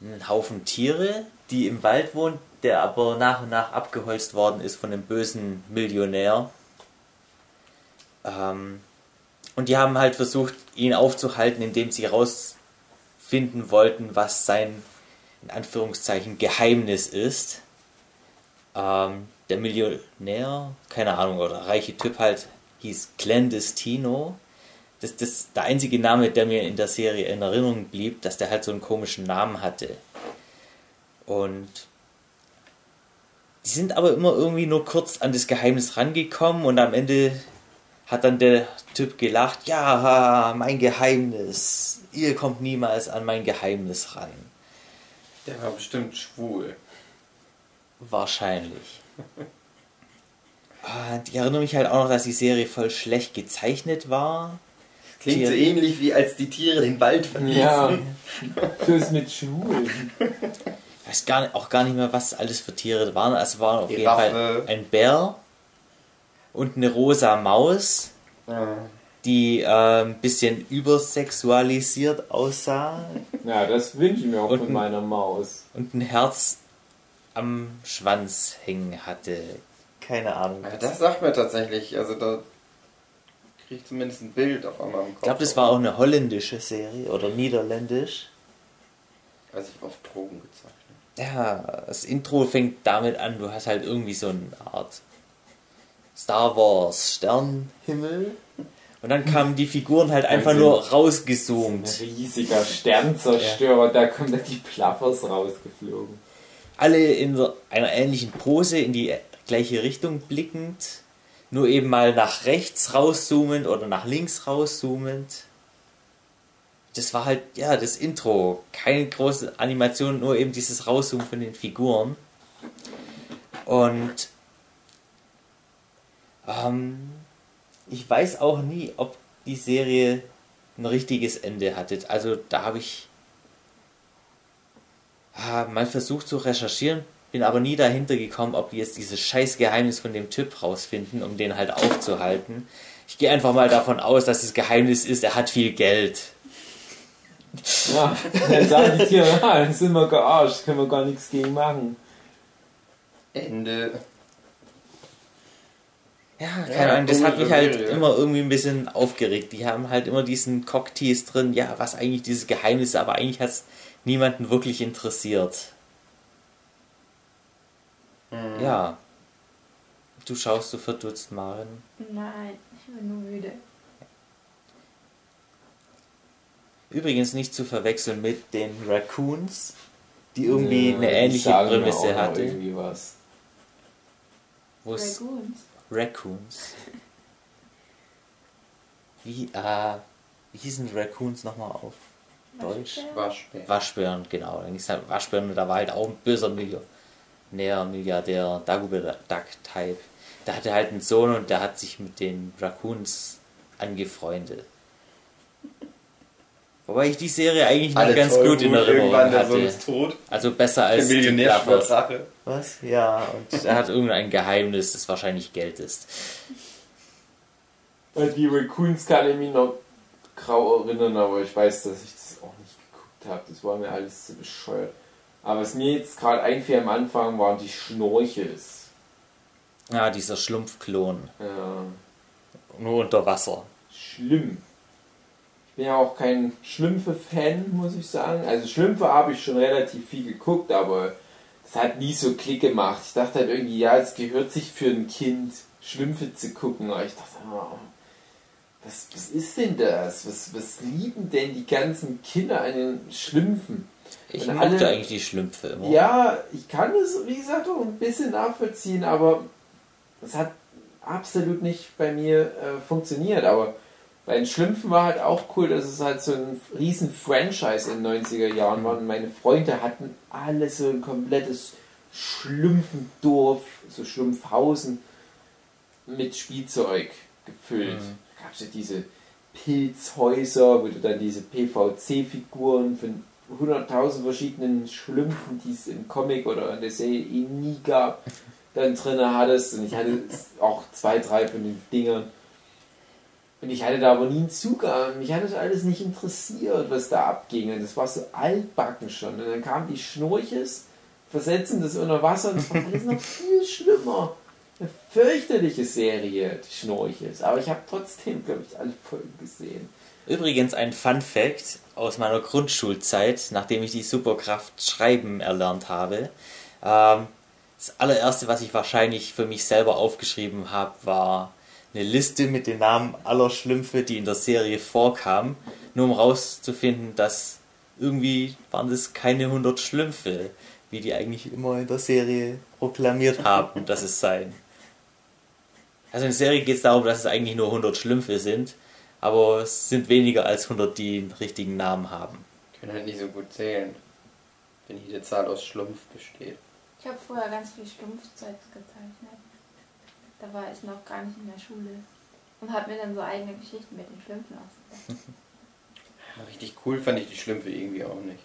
B: einen Haufen Tiere, die im Wald wohnen, der aber nach und nach abgeholzt worden ist von einem bösen Millionär. Ähm, und die haben halt versucht, ihn aufzuhalten, indem sie herausfinden wollten, was sein, in Anführungszeichen, Geheimnis ist. Ähm, der Millionär, keine Ahnung, oder reiche Typ halt, hieß Clandestino. Das ist der einzige Name, der mir in der Serie in Erinnerung blieb, dass der halt so einen komischen Namen hatte. Und die sind aber immer irgendwie nur kurz an das Geheimnis rangekommen und am Ende hat dann der Typ gelacht, ja, mein Geheimnis, ihr kommt niemals an mein Geheimnis ran.
A: Der war bestimmt schwul.
B: Wahrscheinlich. Ah, Ich erinnere mich halt auch noch, dass die Serie voll schlecht gezeichnet war.
A: Klingt so
B: Tiere.
A: ähnlich wie als die Tiere den Wald verließen.
C: Ja, Schluss mit Schwulen.
B: Ich weiß gar nicht, auch gar nicht mehr, was alles für Tiere waren. Es war auf jeden
A: Giraffe.
B: Fall ein Bär und eine rosa Maus,
A: Ja.
B: die äh, ein bisschen übersexualisiert aussah
C: Ja, das wünsche ich mir auch
B: Und
C: von
B: ein-
C: meiner Maus.
B: und ein Herz am Schwanz hängen hatte. Keine Ahnung.
A: Ja, das sagt mir tatsächlich, also da kriege ich zumindest ein Bild auf einmal im Kopf.
B: ich glaube, das war auch eine holländische Serie oder niederländisch.
A: Also auf Drogen gezeichnet.
B: Ja, das Intro fängt damit an, du hast halt irgendwie so eine Art Star Wars Sternhimmel. Und dann kamen die Figuren halt einfach
C: Also-
B: nur
C: Ein
B: rausgezoomt.
C: riesiger Sternzerstörer, da kommen dann die Plaffers rausgeflogen.
B: Alle in so einer ähnlichen Pose, in die gleiche Richtung blickend. Nur eben mal nach rechts rauszoomend oder nach links rauszoomend. Das war halt, ja, das Intro. Keine große Animation, nur eben dieses Rauszoomen von den Figuren. Und ähm, ich weiß auch nie, ob die Serie ein richtiges Ende hatte. Also da habe ich ah, mal versucht zu recherchieren, bin aber nie dahinter gekommen, ob die jetzt dieses scheiß Geheimnis von dem Typ rausfinden, um den halt aufzuhalten. Ich gehe einfach mal davon aus, dass das Geheimnis ist, er hat viel Geld.
C: Ja, dann sagen die Tiere, ja, dann sind wir gearscht, können wir gar nichts gegen machen.
A: Ende.
B: Ja, keine
A: Ja,
B: Ahnung, das hat mich halt
A: Serie.
B: immer irgendwie ein bisschen aufgeregt. Die haben halt immer diesen Cocktease drin, ja, was eigentlich dieses Geheimnis ist, aber eigentlich hat es niemanden wirklich interessiert.
A: Mhm.
B: Ja. Du schaust so verdutzt, Maren.
E: Nein, ich bin nur müde.
B: Übrigens nicht zu verwechseln mit den Raccoons, die irgendwie
C: Ja,
B: eine ähnliche Prämisse
C: auch noch
B: hatte.
C: Irgendwie was.
B: Wo es
E: Dragoons.
B: Raccoons. Wie, äh, wie hießen Raccoons nochmal auf Deutsch?
E: Waschbär?
A: Waschbär.
B: Waschbären, genau. Dann ist halt Waschbären und da war halt auch ein böser Millionär, Milliardär, Dagobert Duck-Type. Der hatte halt einen Sohn und der hat sich mit den Raccoons angefreundet. Wobei ich die Serie eigentlich noch ganz gut in Erinnerung
A: der
B: hatte.
A: ist tot.
B: Also besser
A: Der
B: als die
A: Millionär Rache.
B: Was? Ja, und er hat irgendein Geheimnis, das wahrscheinlich Geld ist.
C: Weil die Raccoons kann ich mich noch grau erinnern, aber ich weiß, dass ich das auch nicht geguckt habe. Das war mir alles zu bescheuert. Aber was mir jetzt gerade einfiel am Anfang, waren die Schnorchels.
B: Ja, dieser Schlumpfklon.
C: Ja,
B: Nur unter Wasser.
C: schlimm. Ich bin ja auch kein Schlümpfe-Fan, muss ich sagen. Also Schlümpfe habe ich schon relativ viel geguckt, aber es hat nie so Klick gemacht. Ich dachte halt irgendwie, ja, es gehört sich für ein Kind, Schlümpfe zu gucken. Aber ich dachte, oh, was, was ist denn das? Was, was lieben denn die ganzen Kinder an den Schlümpfen?
B: Ich
C: Und
B: mochte
C: alle-
B: eigentlich die Schlümpfe immer.
C: Ja, ich kann es, wie gesagt, auch ein bisschen nachvollziehen, aber es hat absolut nicht bei mir äh, funktioniert. Aber bei den Schlümpfen war halt auch cool, dass es halt so ein riesen Franchise in den 90er Jahren war. Und meine Freunde hatten alle so ein komplettes Schlümpfendorf, so Schlumpfhausen mit Spielzeug gefüllt.
B: Mhm.
C: Da gab es ja diese Pilzhäuser, wo du dann diese PVC-Figuren von 100.000 verschiedenen Schlümpfen, die es im Comic oder in der Serie eh nie gab, dann drin hattest. Und ich hatte auch zwei, drei von den Dingern. Und ich hatte da aber nie einen Zugang. Mich hat das alles nicht interessiert, was da abging. Und das war so altbacken schon. Und dann kamen die Schnurches, versetzen das unter Wasser und das war alles noch viel schlimmer. Eine fürchterliche Serie, die Schnurches. Aber ich habe trotzdem, glaube ich, alle Folgen gesehen.
B: Übrigens ein Fun Fact aus meiner Grundschulzeit, nachdem ich die Superkraft Schreiben erlernt habe. Ähm, das allererste, was ich wahrscheinlich für mich selber aufgeschrieben habe, war eine Liste mit den Namen aller Schlümpfe, die in der Serie vorkamen, nur um rauszufinden, dass irgendwie waren das keine 100 Schlümpfe, wie die eigentlich immer in der Serie proklamiert haben, dass es seien. Also in der Serie geht es darum, dass es eigentlich nur 100 Schlümpfe sind, aber es sind weniger als 100, die einen richtigen Namen haben.
A: Ich kann halt nicht so gut zählen, wenn jede Zahl aus Schlumpf besteht.
E: Ich habe vorher ganz viel Schlumpfzeug gezeichnet. Da war ich noch gar nicht in der Schule. Und habe mir dann so eigene Geschichten mit den Schlümpfen ausgedacht.
A: Richtig cool fand ich die Schlümpfe irgendwie auch nicht.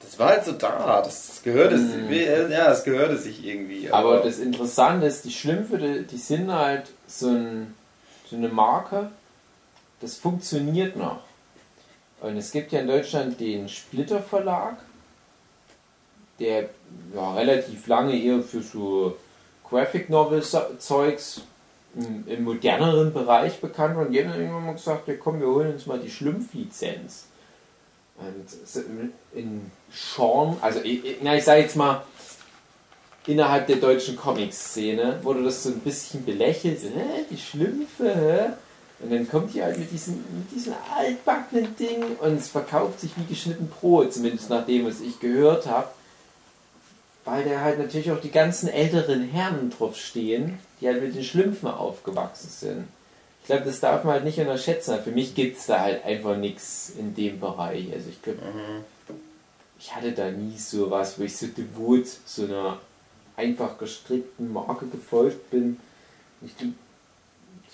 A: Das war halt so da, das, das gehörte sich, ja, das gehörte sich irgendwie.
C: Aber das Interessante ist, die Schlümpfe, die, die sind halt so, ein, so eine Marke, das funktioniert noch. Und es gibt ja in Deutschland den Splitter Verlag, der ja, relativ lange eher für so Graphic Novel Zeugs im, im moderneren Bereich bekannt war. Und die haben dann irgendwann mal gesagt, ja komm, wir holen uns mal die Schlumpflizenz. Und in Sean, also na, ich sage jetzt mal, innerhalb der deutschen Comic-Szene wurde das so ein bisschen belächelt, hä, die Schlümpfe, hä? Und dann kommt die halt mit diesem, mit diesem altbackenen Ding und es verkauft sich wie geschnitten Brot, zumindest nach dem, was ich gehört habe. Weil da halt natürlich auch die ganzen älteren Herren drauf stehen, die halt mit den Schlümpfen aufgewachsen sind. Ich glaube, das darf man halt nicht unterschätzen. Für mich gibt es da halt einfach nichts in dem Bereich. Also ich glaube,
A: Mhm.
C: ich hatte da nie so was, wo ich so devot so einer einfach gestrickten Marke gefolgt bin. Ich, glaub,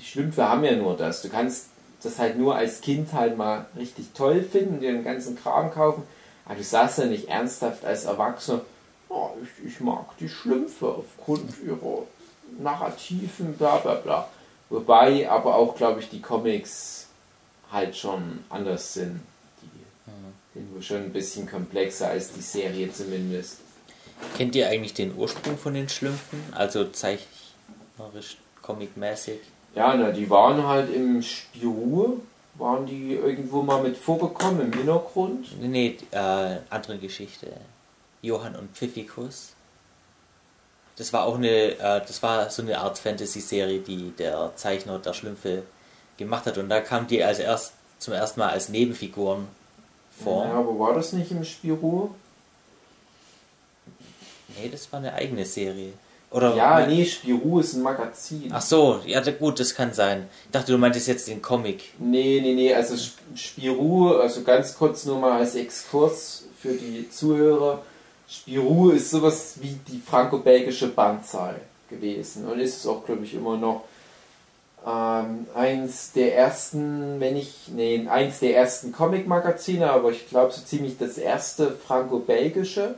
C: die Schlümpfe haben ja nur das. Du kannst das halt nur als Kind halt mal richtig toll finden, dir den ganzen Kram kaufen, aber du sagst ja nicht ernsthaft als Erwachsener, oh, ich, ich mag die Schlümpfe aufgrund ihrer narrativen bla bla bla. Wobei aber auch, glaube ich, die Comics halt schon anders sind. Die sind wohl schon ein bisschen komplexer als die Serie zumindest.
B: Kennt ihr eigentlich den Ursprung von den Schlümpfen? Also zeichnerisch, comicmäßig?
C: Ja, na, die waren halt im Spirou, waren die irgendwo mal mit vorgekommen im Hintergrund.
B: Nee, nee, äh, andere Geschichte. Johann und Pfiffikus. Das war auch eine, äh, das war so eine Art Fantasy-Serie, die der Zeichner der Schlümpfe gemacht hat. Und da kamen die als erst zum ersten Mal als Nebenfiguren vor.
C: Ja, aber war das nicht im Spirou?
B: Nee, das war eine eigene Serie. Oder
C: Ja, nee, Spirou ist ein Magazin.
B: Ach so, ja gut, das kann sein. Ich dachte, du meintest jetzt den Comic.
C: Nee, nee, nee, also Sp- Spirou, also ganz kurz nur mal als Exkurs für die Zuhörer. Spirou ist sowas wie die franco-belgische Banzai gewesen und ist es auch, glaube ich, immer noch ähm, eins der ersten, wenn ich, nee, eins der ersten Comic-Magazine, aber ich glaube so ziemlich das erste franco-belgische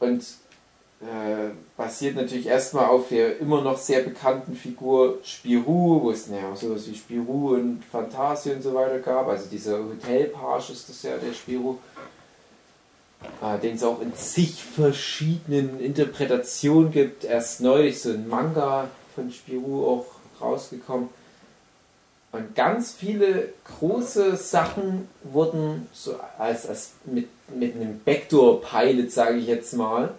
C: und äh, basiert natürlich erstmal auf der immer noch sehr bekannten Figur Spirou, wo es naja, sowas wie Spirou und Fantasie und so weiter gab. Also dieser Hotelpage ist das ja der Spirou, äh, den es auch in zig verschiedenen Interpretationen gibt. Erst neulich so ein Manga von Spirou auch rausgekommen. Und ganz viele große Sachen wurden so als, als mit, mit einem Backdoor-Pilot, sage ich jetzt mal,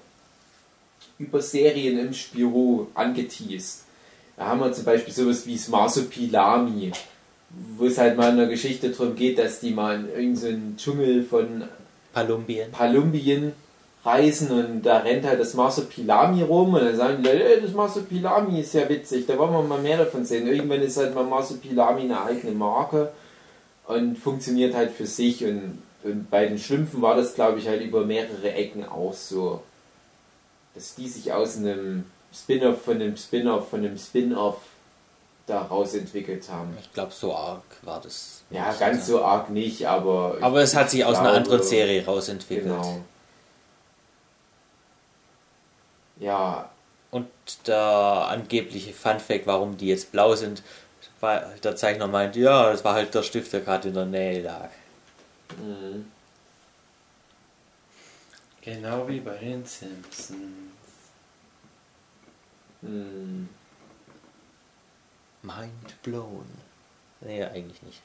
C: über Serien im Spirou angeteased. Da haben wir zum Beispiel sowas wie das Marsupilami, wo es halt mal in der Geschichte darum geht, dass die mal in irgendeinen Dschungel von
B: Palumbien.
C: Palumbien reisen und da rennt halt das Marsupilami rum und dann sagen die Leute, das Marsupilami ist ja witzig, da wollen wir mal mehr davon sehen. Irgendwann ist halt mal Marsupilami eine eigene Marke und funktioniert halt für sich und, und bei den Schlümpfen war das glaube ich halt über mehrere Ecken auch so, dass die sich aus einem Spin-off von einem Spin-off von einem Spin-off daraus entwickelt haben.
B: Ich glaube, so arg war das.
C: Ja, ganz so arg nicht, aber...
B: Aber es hat sich aus einer
C: glaube,
B: anderen Serie rausentwickelt.
C: Genau. Ja,
B: Und der angebliche Funfact, warum die jetzt blau sind, weil der Zeichner meint, ja, das war halt der Stift, der gerade in der Nähe lag.
C: mhm.
A: Genau wie bei den Simpsons.
C: Mhm.
B: Mind blown. Nee, eigentlich nicht.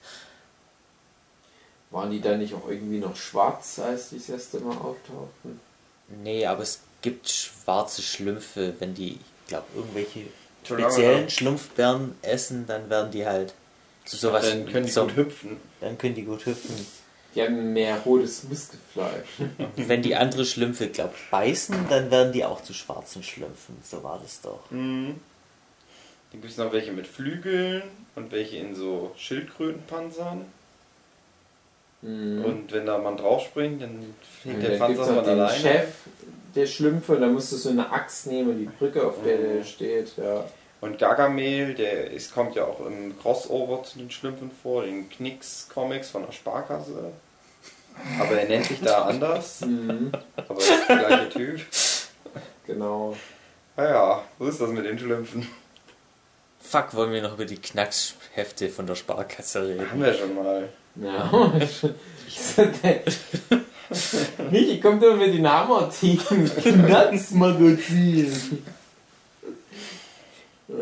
C: waren die da nicht auch irgendwie noch schwarz, als die das erste Mal auftauchten?
B: Nee, aber es gibt schwarze Schlümpfe, wenn die, ich glaube, irgendwelche speziellen Schlumpfbären essen, dann werden die halt zu sowas.
A: Dann können die
B: so-
A: gut hüpfen.
B: Dann können die gut hüpfen.
C: Die haben mehr rotes Muskelfleisch.
B: Und wenn die andere Schlümpfe, glaub, beißen, dann werden die auch zu schwarzen Schlümpfen. So war das doch.
A: Mhm. Dann gibt es noch welche mit Flügeln und welche in so Schildkrötenpanzern.
C: Mhm.
A: Und wenn da man draufspringt, dann fliegt
C: Und
A: der Panzer von alleine.
C: Chef der Schlümpfe, da musst du so eine Axt nehmen und die Brücke, auf der
A: Mhm.
C: der steht. Ja.
A: Und Gargamel, der ist, kommt ja auch im Crossover zu den Schlümpfen vor, in Knicks-Comics von der Sparkasse. Aber er nennt sich da anders.
C: Mhm.
A: Aber ist der gleiche Typ.
C: Genau.
A: Naja, so ist das mit den Schlümpfen.
B: Fuck, wollen wir noch über die Knackshefte von der Sparkasse reden?
A: Haben wir schon mal.
C: Ja. Michi kommt immer mit den Hammer-Team. Knacksmagazin.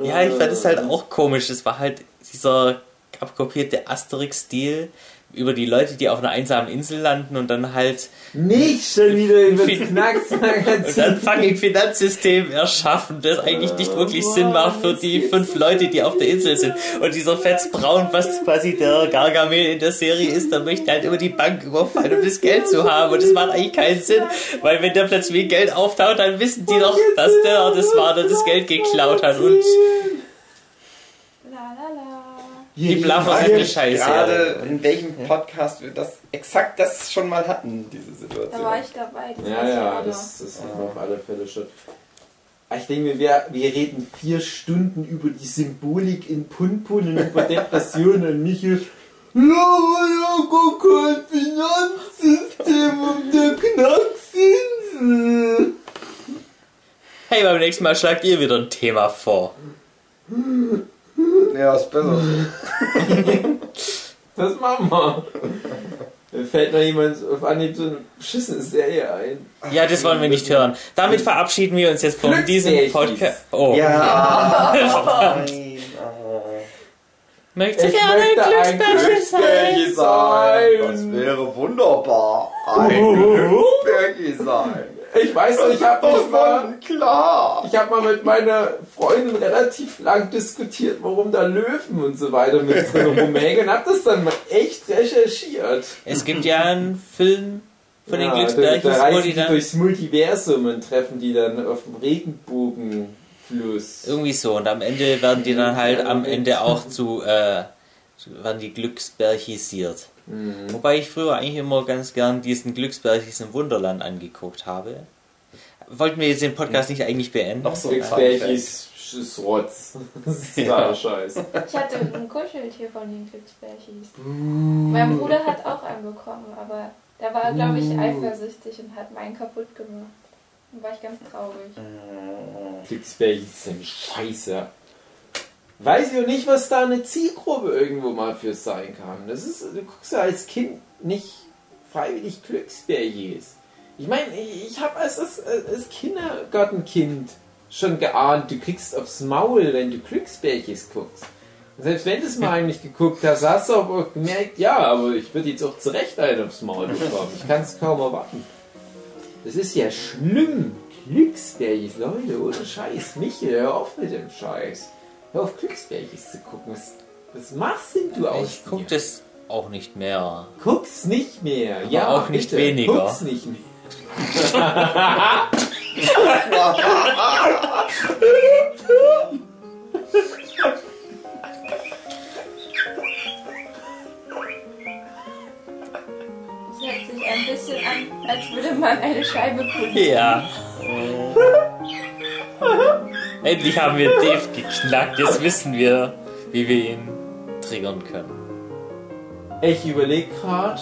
B: Ja, ich fand es halt auch komisch. Es war halt dieser abkopierte Asterix-Stil über die Leute, die auf einer einsamen Insel landen und dann halt
C: Nicht schon wieder über das
B: und dann fucking Finanzsystem erschaffen, das eigentlich nicht wirklich Sinn macht für die fünf Leute, die auf der Insel sind. Und dieser Fetzbraun, was quasi der Gargamel in der Serie ist, der möchte halt immer die Bank überfallen, um das Geld zu haben. Und das macht eigentlich keinen Sinn, weil wenn der plötzlich Geld auftaucht, dann wissen die doch, dass der das war, der das Geld geklaut hat. Und. Die Bluffer sind eine Scheiße.
A: Gerade in welchem Podcast wir das exakt das schon mal hatten, diese Situation.
E: Da war ich dabei. Das
C: Ja, ja, das, das haben wir auf alle Fälle schon. Ich denke mir, wir, wir reden vier Stunden über die Symbolik in Punpun und über Depression und Michel. Ja, ja, gar kein Finanzsystem um der Knacksinsel.
B: Hey, beim nächsten Mal schlagt ihr wieder ein Thema vor.
A: Ja, ist besser.
C: Das machen wir. Mir fällt noch jemand auf Anhieb so eine beschissene Serie ein.
B: Ja, das wollen wir nicht hören. Damit verabschieden wir uns jetzt von diesem. Podcast. Oh.
A: Ja.
B: Möchtest du
C: Ich
B: gerne
C: möchte
B: ein Glücksbärchen sein?
C: Glücksbärchen sein.
A: Das wäre wunderbar. Ein Glücksbergi sein.
C: Ich weiß noch, ich hab
A: Das
C: mich
A: ist
C: mal...
A: klar.
C: Ich habe mal mit meiner Freundin relativ lang diskutiert, warum da Löwen und so weiter mit drin rumhängen und hab das dann mal echt recherchiert.
B: Es gibt ja einen Film von den
C: Ja,
B: Glücksbergis,
C: da, da
B: die
C: die
B: dann
C: durchs Multiversum und treffen die dann auf dem Regenbogenfluss.
B: irgendwie so und am Ende werden die dann halt am Ende auch zu, äh, werden die Glücksbergisiert.
C: Mhm.
B: Wobei ich früher eigentlich immer ganz gern diesen Glücksbergis im Wunderland angeguckt habe. Wollten wir jetzt den Podcast nicht eigentlich beenden?
A: Noch so ein
C: Glücksbergis ist Rotz. Das ist Scheiß.
E: Ich hatte ein Kuscheltier von den Glücksbärchis. Mein Bruder hat auch einen bekommen, aber der war, glaube ich, eifersüchtig und hat meinen kaputt gemacht. Da war ich ganz traurig.
C: Glücksbergis sind scheiße. Weiß ich auch nicht, was da eine Zielgruppe irgendwo mal für sein kann. Das ist, du guckst ja als Kind nicht freiwillig Glücksbergis. Ich meine, ich habe als, als, als Kindergartenkind schon geahnt, du kriegst aufs Maul, wenn du Glücksbärchis guckst. Und selbst wenn du es mal eigentlich geguckt hast, hast du auch gemerkt, ja, aber ich würde jetzt auch zu Recht einen aufs Maul bekommen. Ich kann es kaum erwarten. Das ist ja schlimm. Glücksbärchis, Leute, ohne Scheiß. Michael, hör auf mit dem Scheiß. Hör auf, Glücksbärchis zu gucken. Was, was machst denn du aus
B: ich gucke
C: dir?
B: das auch nicht mehr.
C: Guck's nicht mehr. ja,
B: auch nicht
C: bitte.
B: weniger.
C: Guck's nicht mehr.
E: Es hört sich ein bisschen an, als würde man eine Scheibe polieren.
B: Ja. Endlich haben wir Dave geknackt. Jetzt wissen wir, wie wir ihn triggern können.
C: Ich überlege gerade.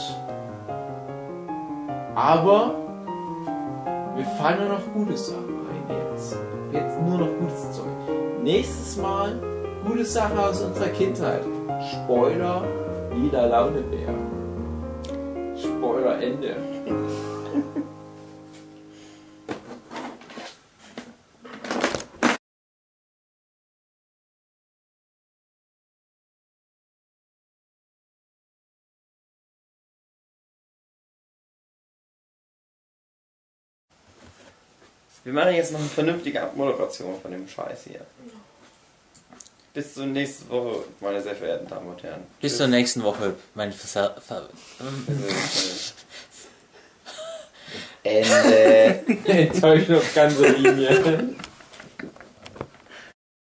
C: Aber wir fallen nur noch gute Sachen ein jetzt. Jetzt nur noch gutes Zeug. Nächstes Mal gute Sachen aus unserer Kindheit. Spoiler, lila Launebär. Spoiler Ende.
A: Wir machen jetzt noch eine vernünftige Abmoderation von dem Scheiß hier. Bis zur nächsten Woche, meine sehr verehrten Damen und Herren.
B: Bis zur nächsten Woche, mein Versa Ver
A: Ende.
C: Enttäuscht auf ganze Linie.